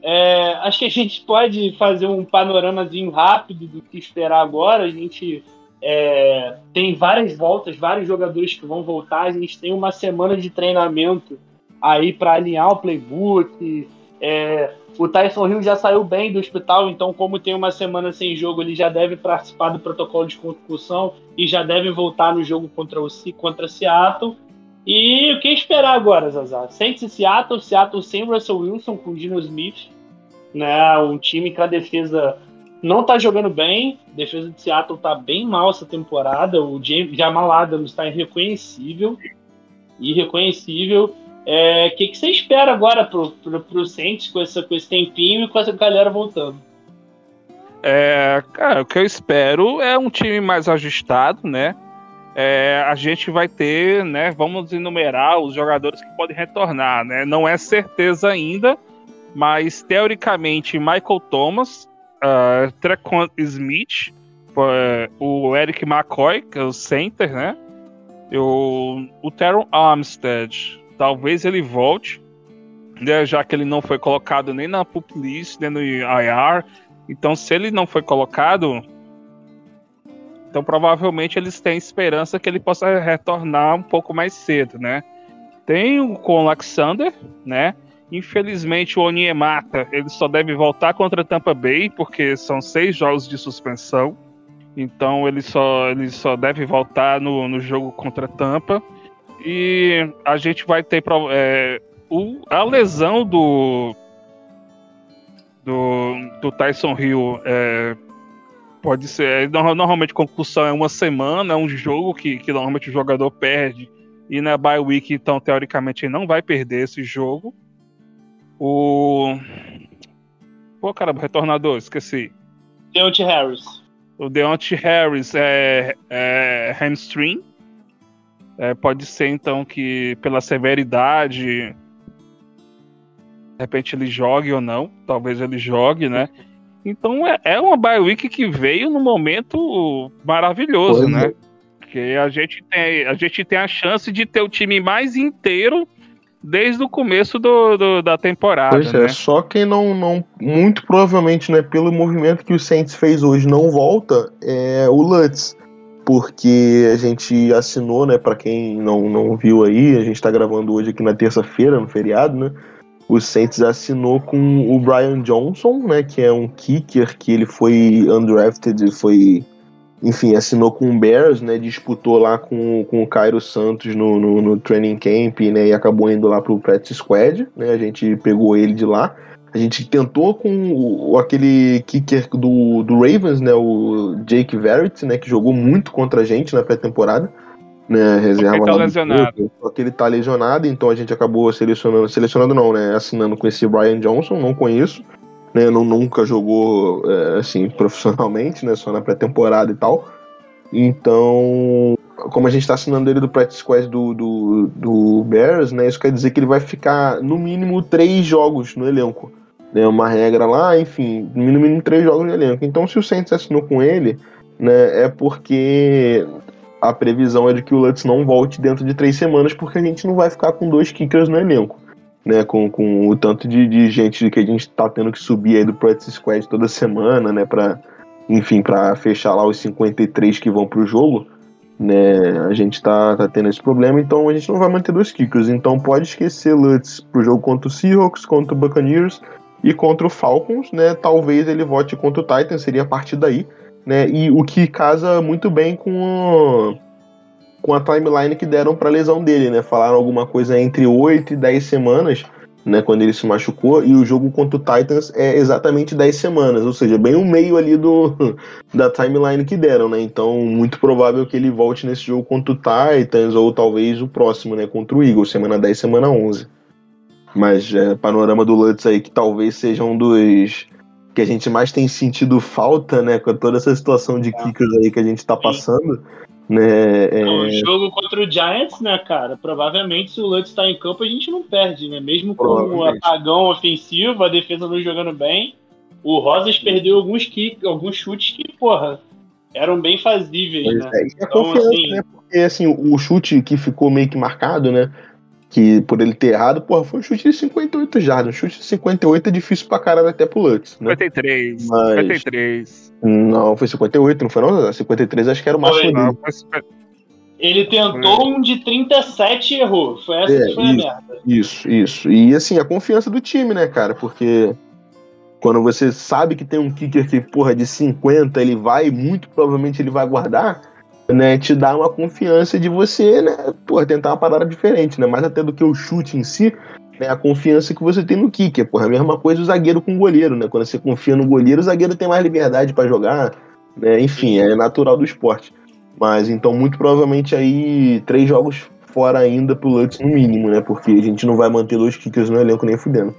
É, acho que a gente pode fazer um panoramazinho rápido do que esperar agora. A gente é, tem várias voltas, vários jogadores que vão voltar. A gente tem uma semana de treinamento aí para alinhar o playbook. É, o Tyson Hill já saiu bem do hospital, então, como tem uma semana sem jogo, ele já deve participar do protocolo de concussão e já deve voltar no jogo contra o contra Seattle. E o que esperar agora, Zazá? Saints e Seattle, Seattle sem Russell Wilson, com Dino Smith, né? Um time que a defesa não tá jogando bem, a defesa de Seattle tá bem mal essa temporada, o Jamal Adams tá irreconhecível, irreconhecível. É, O que, que você espera agora pro, pro, pro Saints com, essa, com esse tempinho e com essa galera voltando? É, cara, o que eu espero é um time mais ajustado, né? É, a gente vai ter, né? Vamos enumerar os jogadores que podem retornar, né? Não é certeza ainda, mas teoricamente Michael Thomas, uh, Trecon Smith, uh, o Eric McCoy, que é o center, né? O, o Teron Armstead, talvez ele volte, né, já que ele não foi colocado nem na pup list, nem no IR. Então, se ele não foi colocado, então provavelmente eles têm esperança que ele possa retornar um pouco mais cedo, né? Tem o com o Alexander, né? Infelizmente o Oniemata ele só deve voltar contra Tampa Bay porque são seis jogos de suspensão. Então ele só, ele só deve voltar no, no jogo contra Tampa. E a gente vai ter é, o, a lesão do, do, do Tyson Hill é, pode ser. É, normalmente concussão é uma semana, é um jogo que, que normalmente o jogador perde. E na bye week, então, teoricamente, ele não vai perder esse jogo. O. Pô, caramba, retornador, esqueci. Deontay Harris. O Deontay Harris é, é hamstring. É, pode ser, então, que pela severidade de repente ele jogue ou não, talvez ele jogue, né? Então é, é uma bye week que veio num momento maravilhoso, pois né? É. Porque a gente, tem, a gente tem a chance de ter o time mais inteiro desde o começo do, do da temporada. Pois é, né? é, só quem não, não, muito provavelmente, né, pelo movimento que o Saints fez hoje, não volta, é o Lutz. Porque a gente assinou, né, para quem não, não viu aí, a gente tá gravando hoje aqui na terça-feira, no feriado, né? o Saints assinou com o Brian Johnson, né, que é um kicker que ele foi undrafted, foi, enfim, assinou com o Bears, né, disputou lá com, com o Cairo Santos no, no, no training camp, né, e acabou indo lá pro practice squad, né, a gente pegou ele de lá. A gente tentou com o, aquele kicker do, do Ravens, né, o Jake Verrett, né, que jogou muito contra a gente na pré-temporada né, reserva ele tá lesionado. só que ele tá lesionado, então a gente acabou selecionando, selecionando não, né, assinando com esse Brian Johnson, não conheço, né, não, nunca jogou, é, assim, profissionalmente, né, só na pré-temporada e tal, então, como a gente tá assinando ele do practice squad do, do, do Bears, né, isso quer dizer que ele vai ficar, no mínimo, três jogos no elenco, né, uma regra lá, enfim, no mínimo três jogos no elenco, então se o Saints assinou com ele, né, é porque a previsão é de que o Lutz não volte dentro de três semanas, porque a gente não vai ficar com dois kickers no elenco. Né, com, com o tanto de, de gente que a gente tá tendo que subir aí do Practice Squad toda semana, né, pra, enfim, para fechar lá os 53 que vão pro jogo, né, a gente tá, tá tendo esse problema, então a gente não vai manter dois kickers, então pode esquecer Lutz pro jogo contra o Seahawks, contra o Buccaneers e contra o Falcons, né, talvez ele vote contra o Titans, seria a partir daí, né? E o que casa muito bem com, com a timeline que deram para lesão dele, né? Falaram alguma coisa entre 8 e 10 semanas, né, quando ele se machucou, e o jogo contra o Titans é exatamente 10 semanas, ou seja, bem o meio ali do da timeline que deram, né? Então, muito provável que ele volte nesse jogo contra o Titans ou talvez o próximo, né, contra o Eagles, semana 10, semana 11. Mas é, panorama do Lutz aí que talvez seja um dos que a gente mais tem sentido falta, né, com toda essa situação de kickers aí que a gente tá passando, né? É... o jogo contra o Giants, né, cara? Provavelmente se o Lutz tá em campo a gente não perde, né? Mesmo com o apagão ofensivo, a defesa não jogando bem, o Rosas perdeu alguns kicks, alguns chutes que, porra, eram bem fazíveis, pois né? É. E a então, confiança, assim... né? Porque assim, o chute que ficou meio que marcado, né? Que por ele ter errado, porra, foi um chute de 58 jardas. Um chute de 58 é difícil pra caralho até pro Lutz. Né? 53. Mas... 53. Não, foi 58, não foi não? 53 acho que era o máximo dele. Ele tentou um de 37 e errou. Foi essa é, que foi isso, a merda. Isso, isso. E assim, a confiança do time, né, cara? Porque quando você sabe que tem um kicker que, porra, de 50, ele vai, muito provavelmente ele vai guardar né, te dá uma confiança de você, né, porra, tentar uma parada diferente, né, mais até do que o chute em si, né, a confiança que você tem no kicker, porra, a mesma coisa o zagueiro com o goleiro, né, quando você confia no goleiro, o zagueiro tem mais liberdade para jogar, né, enfim, é natural do esporte. Mas então, muito provavelmente aí, três jogos fora ainda pro Lutz no mínimo, né, porque a gente não vai manter dois kickers no elenco nem fudendo.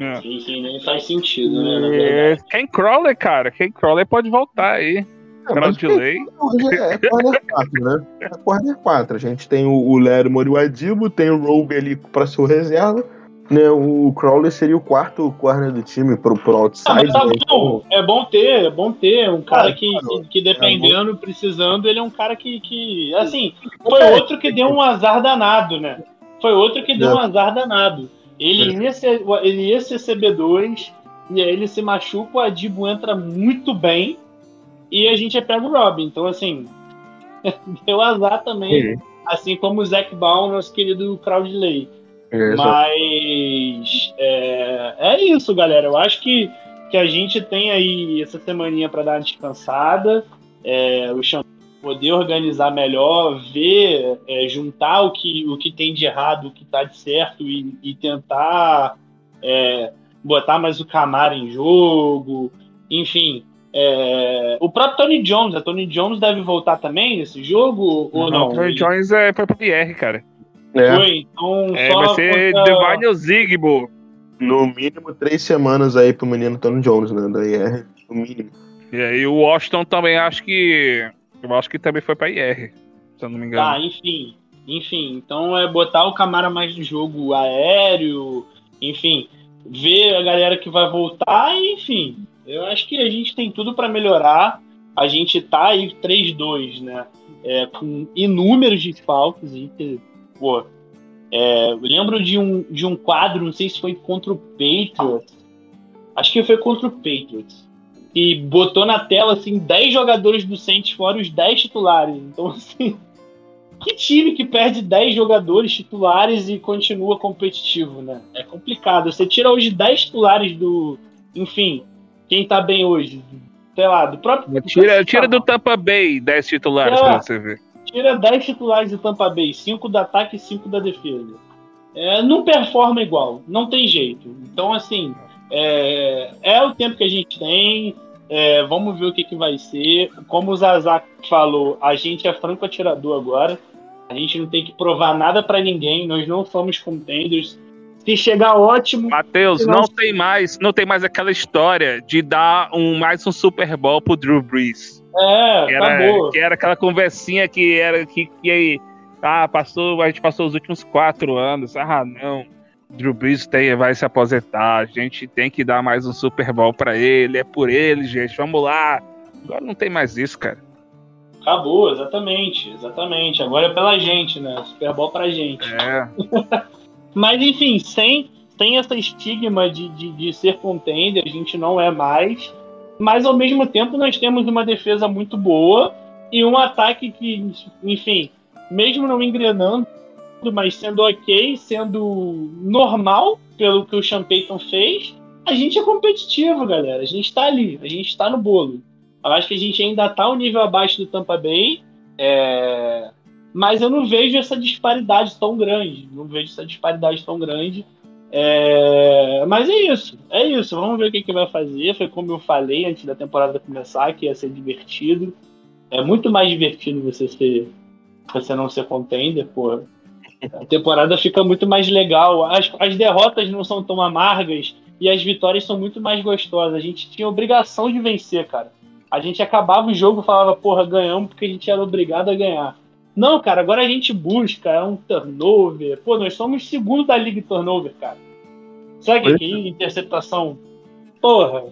É. Sim, sim, nem faz sentido, né? na verdade. Ken Crawler, cara. Ken Crawler pode voltar aí. É, Grau de lei. é, é corner 4, né? É corner 4. A gente tem o, o Lermore e o Adibo, tem o Roby ali pra ser o reserva. Né? O Crowley seria o quarto corner do time pro, pro Ah, outside. mas tá né? bom. É bom ter, é bom ter um cara Ah, que, claro. que, que dependendo, precisando, ele é um cara que, que. Assim, foi outro que deu um azar danado, né? Foi outro que deu É. um azar danado. Ele ia ser, ele ia ser CB2, e aí ele se machuca, o Adibo entra muito bem, e a gente pega o Robin. Então, assim, deu azar também, assim como o Zac Baum, nosso querido Crowdley. É, Mas é, é isso, galera. Eu acho que, que a gente tem aí essa semaninha para dar uma descansada, é, o Xan poder organizar melhor, ver, é, juntar o que, o que tem de errado, o que tá de certo e, e tentar é, botar mais o Camara em jogo, enfim. É, o próprio Tony Jones, a Tony Jones deve voltar também nesse jogo ou não? O Troy Jones é foi pro PR, cara. é, Foi, então É, só vai ser contra- Divine Zigbo. no mínimo três semanas aí pro menino Tony Jones, né? Da IR. No mínimo. E aí o Washington também acho que. Eu acho que também foi pra IR, se eu não me engano. Tá, enfim. Enfim, então é botar o Camara mais no jogo aéreo, enfim, ver a galera que vai voltar, enfim. Eu acho que a gente tem tudo pra melhorar. A gente tá aí 3-2, né? É, com inúmeros desfalques, e pô. é, lembro de um, de um quadro, não sei se foi contra o Patriots. Acho que foi contra o Patriots. E botou na tela assim 10 jogadores do Saints fora os 10 titulares. Então, assim, que time que perde 10 jogadores titulares e continua competitivo, né? É complicado. Você tira hoje 10 titulares do. Enfim, quem tá bem hoje? Sei lá, do próprio. Tira, tira do Tampa Bay 10 titulares pra você ver. Tira 10 titulares do Tampa Bay, 5 do ataque e 5 da defesa. É, não performa igual, não tem jeito. Então, assim, é, é o tempo que a gente tem. é, vamos ver o que, que vai ser. Como o Zazak falou, a gente é franco atirador agora. A gente não tem que provar nada pra ninguém. Nós não somos contenders. Se chegar ótimo, Matheus, não tem mais, não tem mais aquela história de dar um, mais um Super Bowl pro Drew Brees. é, Que era, acabou. que era aquela conversinha que era que, que aí, ah, passou, a gente passou os últimos quatro anos. Ah, não. Drew Brees tem, vai se aposentar. A gente tem que dar mais um Super Bowl pra ele. É por ele, gente. Vamos lá. Agora não tem mais isso, cara. Acabou, exatamente, exatamente. Agora é pela gente, né? Super Bowl pra gente. É. Mas enfim, sem, sem essa estigma de, de, de ser contender, a gente não é mais. Mas ao mesmo tempo nós temos uma defesa muito boa e um ataque que, enfim, mesmo não engrenando, mas sendo ok, sendo normal pelo que o Sean Payton fez, a gente é competitivo, galera. A gente tá ali, a gente tá no bolo. Eu acho que a gente ainda tá um nível abaixo do Tampa Bay. É, mas eu não vejo essa disparidade tão grande. Não vejo essa disparidade tão grande. É, Mas é isso, é isso. Vamos ver o que, que vai fazer. Foi como eu falei antes da temporada começar, que ia ser divertido. É muito mais divertido você ser. Você não ser contender, pô. A temporada fica muito mais legal. As, as derrotas não são tão amargas e as vitórias são muito mais gostosas. A gente tinha obrigação de vencer, cara. A gente acabava o jogo e falava, porra, ganhamos porque a gente era obrigado a ganhar. Não, cara, agora a gente busca, é um turnover. Pô, nós somos segundo da liga em turnover, cara. Sabe que interceptação? Porra.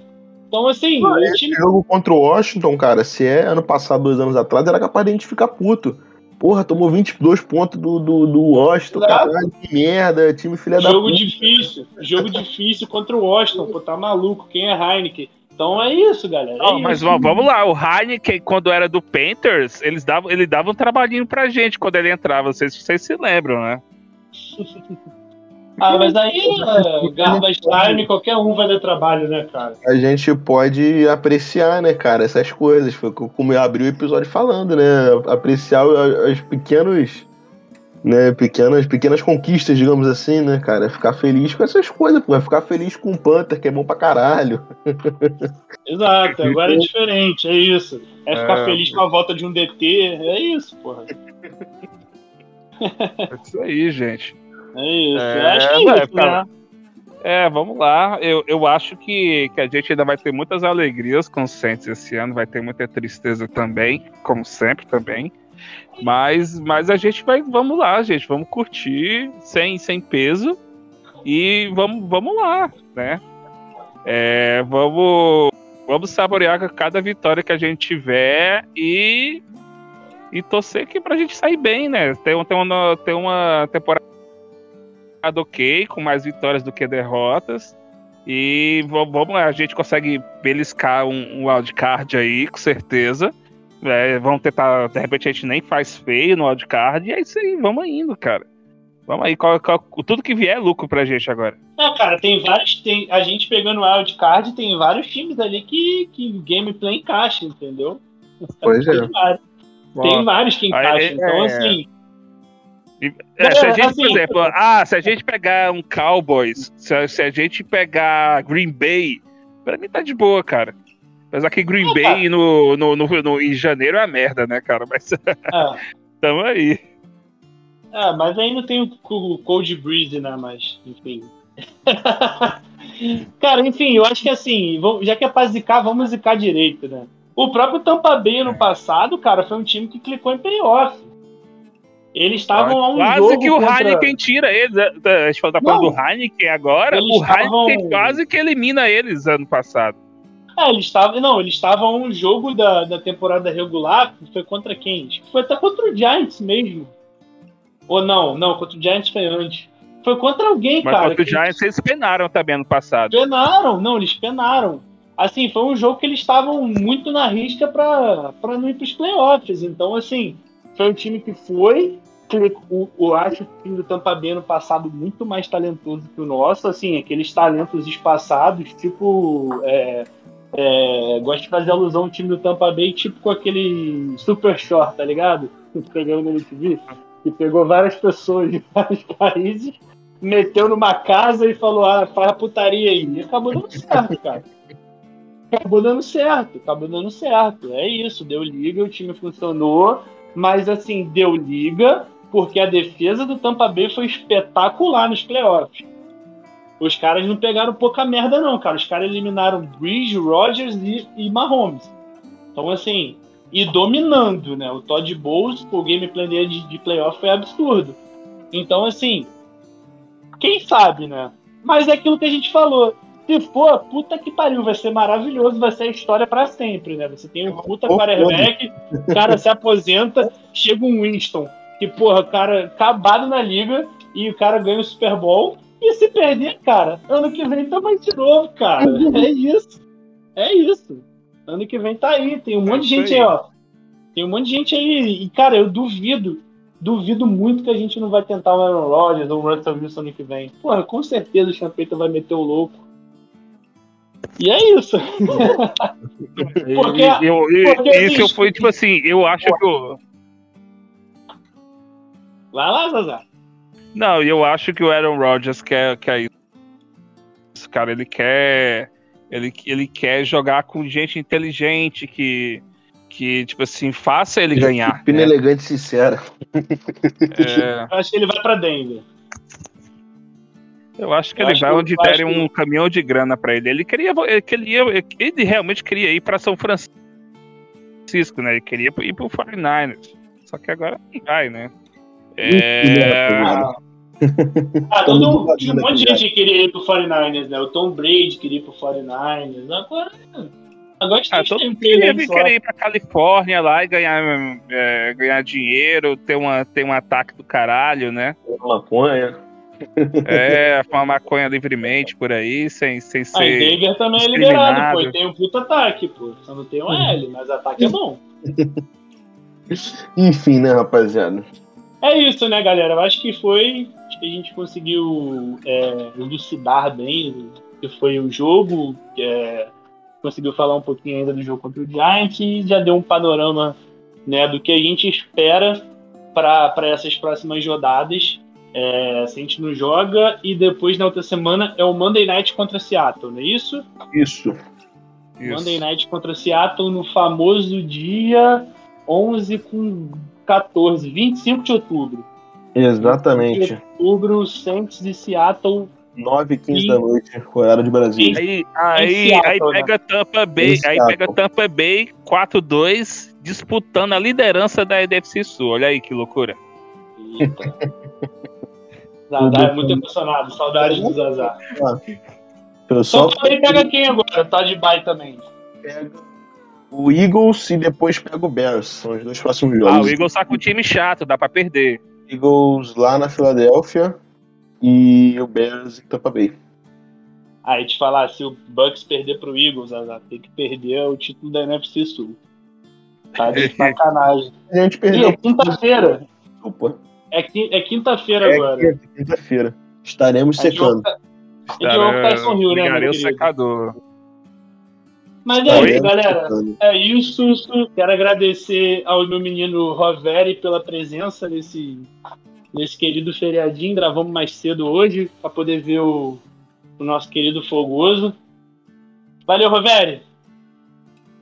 Então, assim, Ah, o esse time. jogo contra o Washington, cara, se é ano passado, dois anos atrás, era capaz de a gente ficar puto. Porra, tomou 22 pontos do, do, do Washington, Exato. caralho, que merda, time filha da Jogo puta. difícil. Jogo difícil contra o Washington. Pô, tá maluco. Quem é Heineken? Então é isso, galera. É Não, mas isso. vamos, vamos lá, o Heineken, quando era do Panthers, eles davam, ele dava um trabalhinho pra gente quando ele entrava. Não sei se vocês se lembram, né? Ah, mas aí, é, garbage time, qualquer um vai dar trabalho, né, cara? A gente pode apreciar, né, cara, essas coisas. Foi como eu abri o episódio falando, né? Apreciar os os pequenos. Né, pequenas, pequenas conquistas, digamos assim, né, cara? Ficar feliz com essas coisas, pô. Vai ficar feliz com o Panther, que é bom pra caralho. Exato, agora é diferente, é isso. É ficar É, feliz com a volta de um DT, é isso, porra. É isso aí, gente. É isso. É, Eu acho que é vai isso, ficar- né? É, vamos lá. Eu, eu acho que, que a gente ainda vai ter muitas alegrias com o Saints esse ano, vai ter muita tristeza também, como sempre também. Mas, mas a gente vai, vamos lá, gente, vamos curtir sem, sem peso e vamos, vamos lá, né? É, vamos, vamos saborear cada vitória que a gente tiver e e torcer que pra gente sair bem, né? Tem, tem, uma, tem uma temporada ok, com mais vitórias do que derrotas. E vamos a gente consegue beliscar um, um wildcard aí, com certeza. É, vamos tentar, de repente a gente nem faz feio no wildcard, e é isso aí, vamos indo, cara. Vamos aí, qual, qual, tudo que vier é lucro pra gente agora. É, cara, tem vários. Tem, a gente pegando o wildcard, tem vários times ali que, que gameplay encaixa, entendeu? Pois é. Tem vários, tem vários que encaixam. Aí, então, é. assim. É, se a gente, assim, por exemplo, ah, se a gente pegar um Cowboys, se a, se a gente pegar Green Bay, pra mim tá de boa, cara. Apesar que Green É, Bay no, no, no, no- em janeiro é uma merda, né, cara? Mas É, tamo aí. é, mas ainda tem o, Cold Breeze, né? Mas, enfim. Cara, enfim, eu acho que assim, já que é pra zicar, vamos zicar direito, né? O próprio Tampa Bay ano passado, cara, foi um time que clicou em playoff. Eles estavam a um quase jogo que o contra... Heineken tira eles. né? A gente tá falando Não. do Heineken agora. Eles o Heineken estavam- quase que elimina eles ano passado. É, eles estavam. Não, eles estavam a um jogo da, da temporada regular. Foi contra quem? Foi até contra o Giants mesmo. Ou não, não, contra o Giants foi antes. Foi contra alguém, Mas cara. contra o Giants eles penaram também ano passado. Penaram, não, eles penaram. Assim, foi um jogo que eles estavam muito na risca pra, pra não ir pros playoffs. Então, assim, foi um time que foi. O, o acho o time do Tampa Bay no passado muito mais talentoso que o nosso. Assim, aqueles talentos espaçados, tipo. É, é, gosto de fazer alusão ao time do Tampa Bay, tipo com aquele Super Short, tá ligado? Pegando no MTV. Que pegou várias pessoas de vários países, meteu numa casa e falou: ah, faz a putaria aí. E acabou dando certo, cara. Acabou dando certo, acabou dando certo. É isso, deu liga, o time funcionou, mas assim, deu liga porque a defesa do Tampa Bay foi espetacular nos playoffs. Os caras não pegaram pouca merda, não, cara. Os caras eliminaram Bridge, Rogers e, e Mahomes. Então, assim, e dominando, né? O Todd Bowles, o gameplay dele de, de playoff foi absurdo. Então, assim, quem sabe, né? Mas é aquilo que a gente falou. Se for, puta que pariu, vai ser maravilhoso, vai ser a história pra sempre, né? Você tem um puta Oh, quarterback, o cara se aposenta, chega um Winston, que, porra, o cara acabado na liga, e o cara ganha o Super Bowl, e se perder, cara, ano que vem tamo aí de novo, cara. É isso. É isso. Ano que vem tá aí, tem um monte de É gente aí. aí, ó. Tem um monte de gente aí, e, cara, eu duvido, duvido muito que a gente não vai tentar o Aaron Rodgers ou o Russell Wilson ano que vem. Porra, com certeza o Champeta vai meter o louco. E é isso. Porque- E- eu- e- porque, isso bicho, foi tipo assim, eu acho que o. Vai lá, Zazá. Não, eu acho que o Aaron Rodgers quer, quer isso. Cara, ele quer. Ele, ele quer jogar com gente inteligente que. Que, tipo assim, faça ele ganhar. Pina né? elegante e sincera. É, Eu acho que ele vai pra Denver. eu acho que Eu ele acho vai que- onde derem que- um caminhão de grana pra ele. Ele queria. Ele, queria, ele realmente queria ir pra São Francisco, né? Ele queria ir pro 49ers. Só que agora não vai, né? É, Ah, Estamos todo, tinha um invadindo monte de gente que queria ir pro 49ers, né? O Tom Brady queria ir pro 49ers. Agora. Agora Ah, a gente todo tem um mundo queria, queria ir pra Califórnia lá e ganhar, é, ganhar dinheiro, ter, uma, ter um ataque do caralho, né? Maconha. É, fumar maconha livremente por aí, sem, sem Ah, e ser. Denver também é liberado, pô. E tem um puta ataque, pô. Só não tem um L, mas ataque é bom. Enfim, né, rapaziada? É isso, né, galera? Eu acho que foi. Acho que a gente conseguiu é, elucidar bem o que foi o jogo. é, conseguiu falar um pouquinho ainda do jogo contra o Giants e já deu um panorama né, do que a gente espera para essas próximas rodadas. É, se a gente não joga, e depois na outra semana é o Monday Night contra Seattle, não é isso? Isso. Isso. Monday Night contra Seattle no famoso dia 11 com 14, 25 de outubro. Exatamente. Outubro, Saints e Seattle 9 h 15 da noite, horário de Brasília. Aí, aí, Seattle, aí né? pega Tampa Bay, aí pega Tampa Bay 4-2, disputando a liderança da EDFC Sul. Olha aí que loucura. Eita. Zazá é muito emocionado, saudade do Zazá. Eu Só só também pega quem agora? Tá de bye também. pega o Eagles e depois pega o Bears. São os dois próximos Ah, jogos. o Eagles tá com um time chato, dá pra perder. Eagles lá na Filadélfia e o Bears em Tampa Bay. Aí te falar, se o Bucks perder pro Eagles, tem que perder o título da NFC Sul. Tá de sacanagem. A gente E perdeu. é quinta-feira. Desculpa. É, é quinta-feira É agora. quinta- quinta-feira. Estaremos É jogo, secando. é jogo Tyson Hill, né, ligarei o querido? secador. Mas é Estaremos isso, galera. secando. É isso. Quero agradecer ao meu menino Roveri pela presença nesse, nesse querido feriadinho. Gravamos mais cedo hoje para poder ver o, o nosso querido Fogoso. Valeu, Roveri.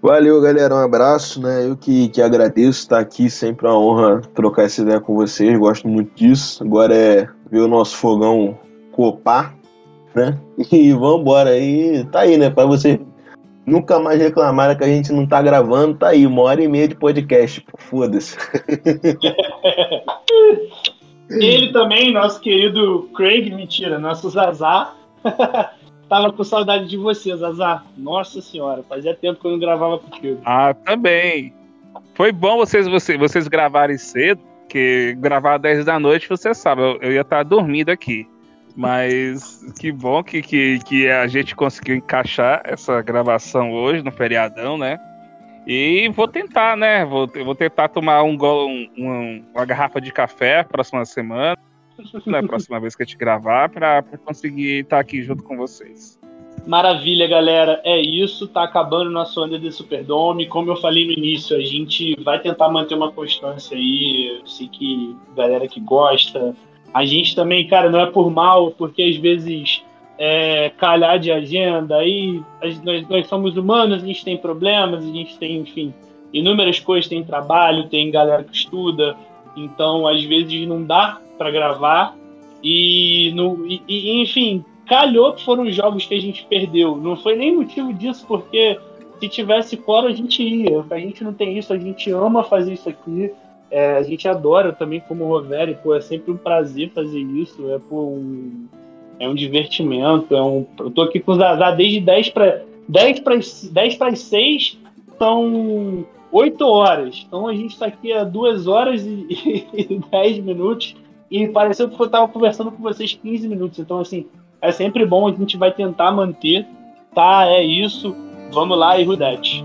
Valeu, galera. Um abraço, né? Eu que, que agradeço estar aqui. Sempre uma honra trocar essa ideia com vocês. Gosto muito disso. Agora é ver o nosso fogão copar, né? E vambora aí. Tá aí, né? Pra você nunca mais reclamar que a gente não tá gravando, tá aí. Uma hora e meia de podcast. Foda-se. Ele também, nosso querido Craig, mentira, nosso Zazá. Tava com saudade de você, Zazá. Nossa senhora, fazia tempo que eu não gravava contigo. Ah, também. Foi bom vocês, vocês, vocês gravarem cedo, que gravar às 10 da noite, você sabe, eu, eu ia estar dormindo aqui. Mas que bom que, que, que a gente conseguiu encaixar essa gravação hoje no feriadão, né? E vou tentar, né? Vou, vou tentar tomar um, gol- um- um- uma garrafa de café próxima semana, na próxima vez que a gente gravar, para conseguir estar aqui junto com vocês. Maravilha, galera. É isso. Tá acabando nosso Under the Superdome. Como eu falei no início, a gente vai tentar manter uma constância aí. Eu sei que galera que gosta. A gente também, cara, não é por mal, porque às vezes é, calhar de agenda, aí nós, nós somos humanos, a gente tem problemas, a gente tem, enfim, inúmeras coisas, tem trabalho, tem galera que estuda, então às vezes não dá para gravar e, no, e, e, enfim, calhou que foram jogos que a gente perdeu. Não foi nem motivo disso, porque se tivesse fora a gente ia. A gente não tem isso, a gente ama fazer isso aqui. É, a gente adora também como Roveri, pô, é sempre um prazer fazer isso. É pô, um, é um divertimento. É um, eu tô aqui com o Zazá desde 10 para 10 para 10 para 6 são 8 horas. Então a gente tá aqui há 2 horas e, e 10 minutos. E pareceu que eu tava conversando com vocês 15 minutos. Então, assim, é sempre bom, a gente vai tentar manter. Tá, é isso. Vamos lá, e Rudete.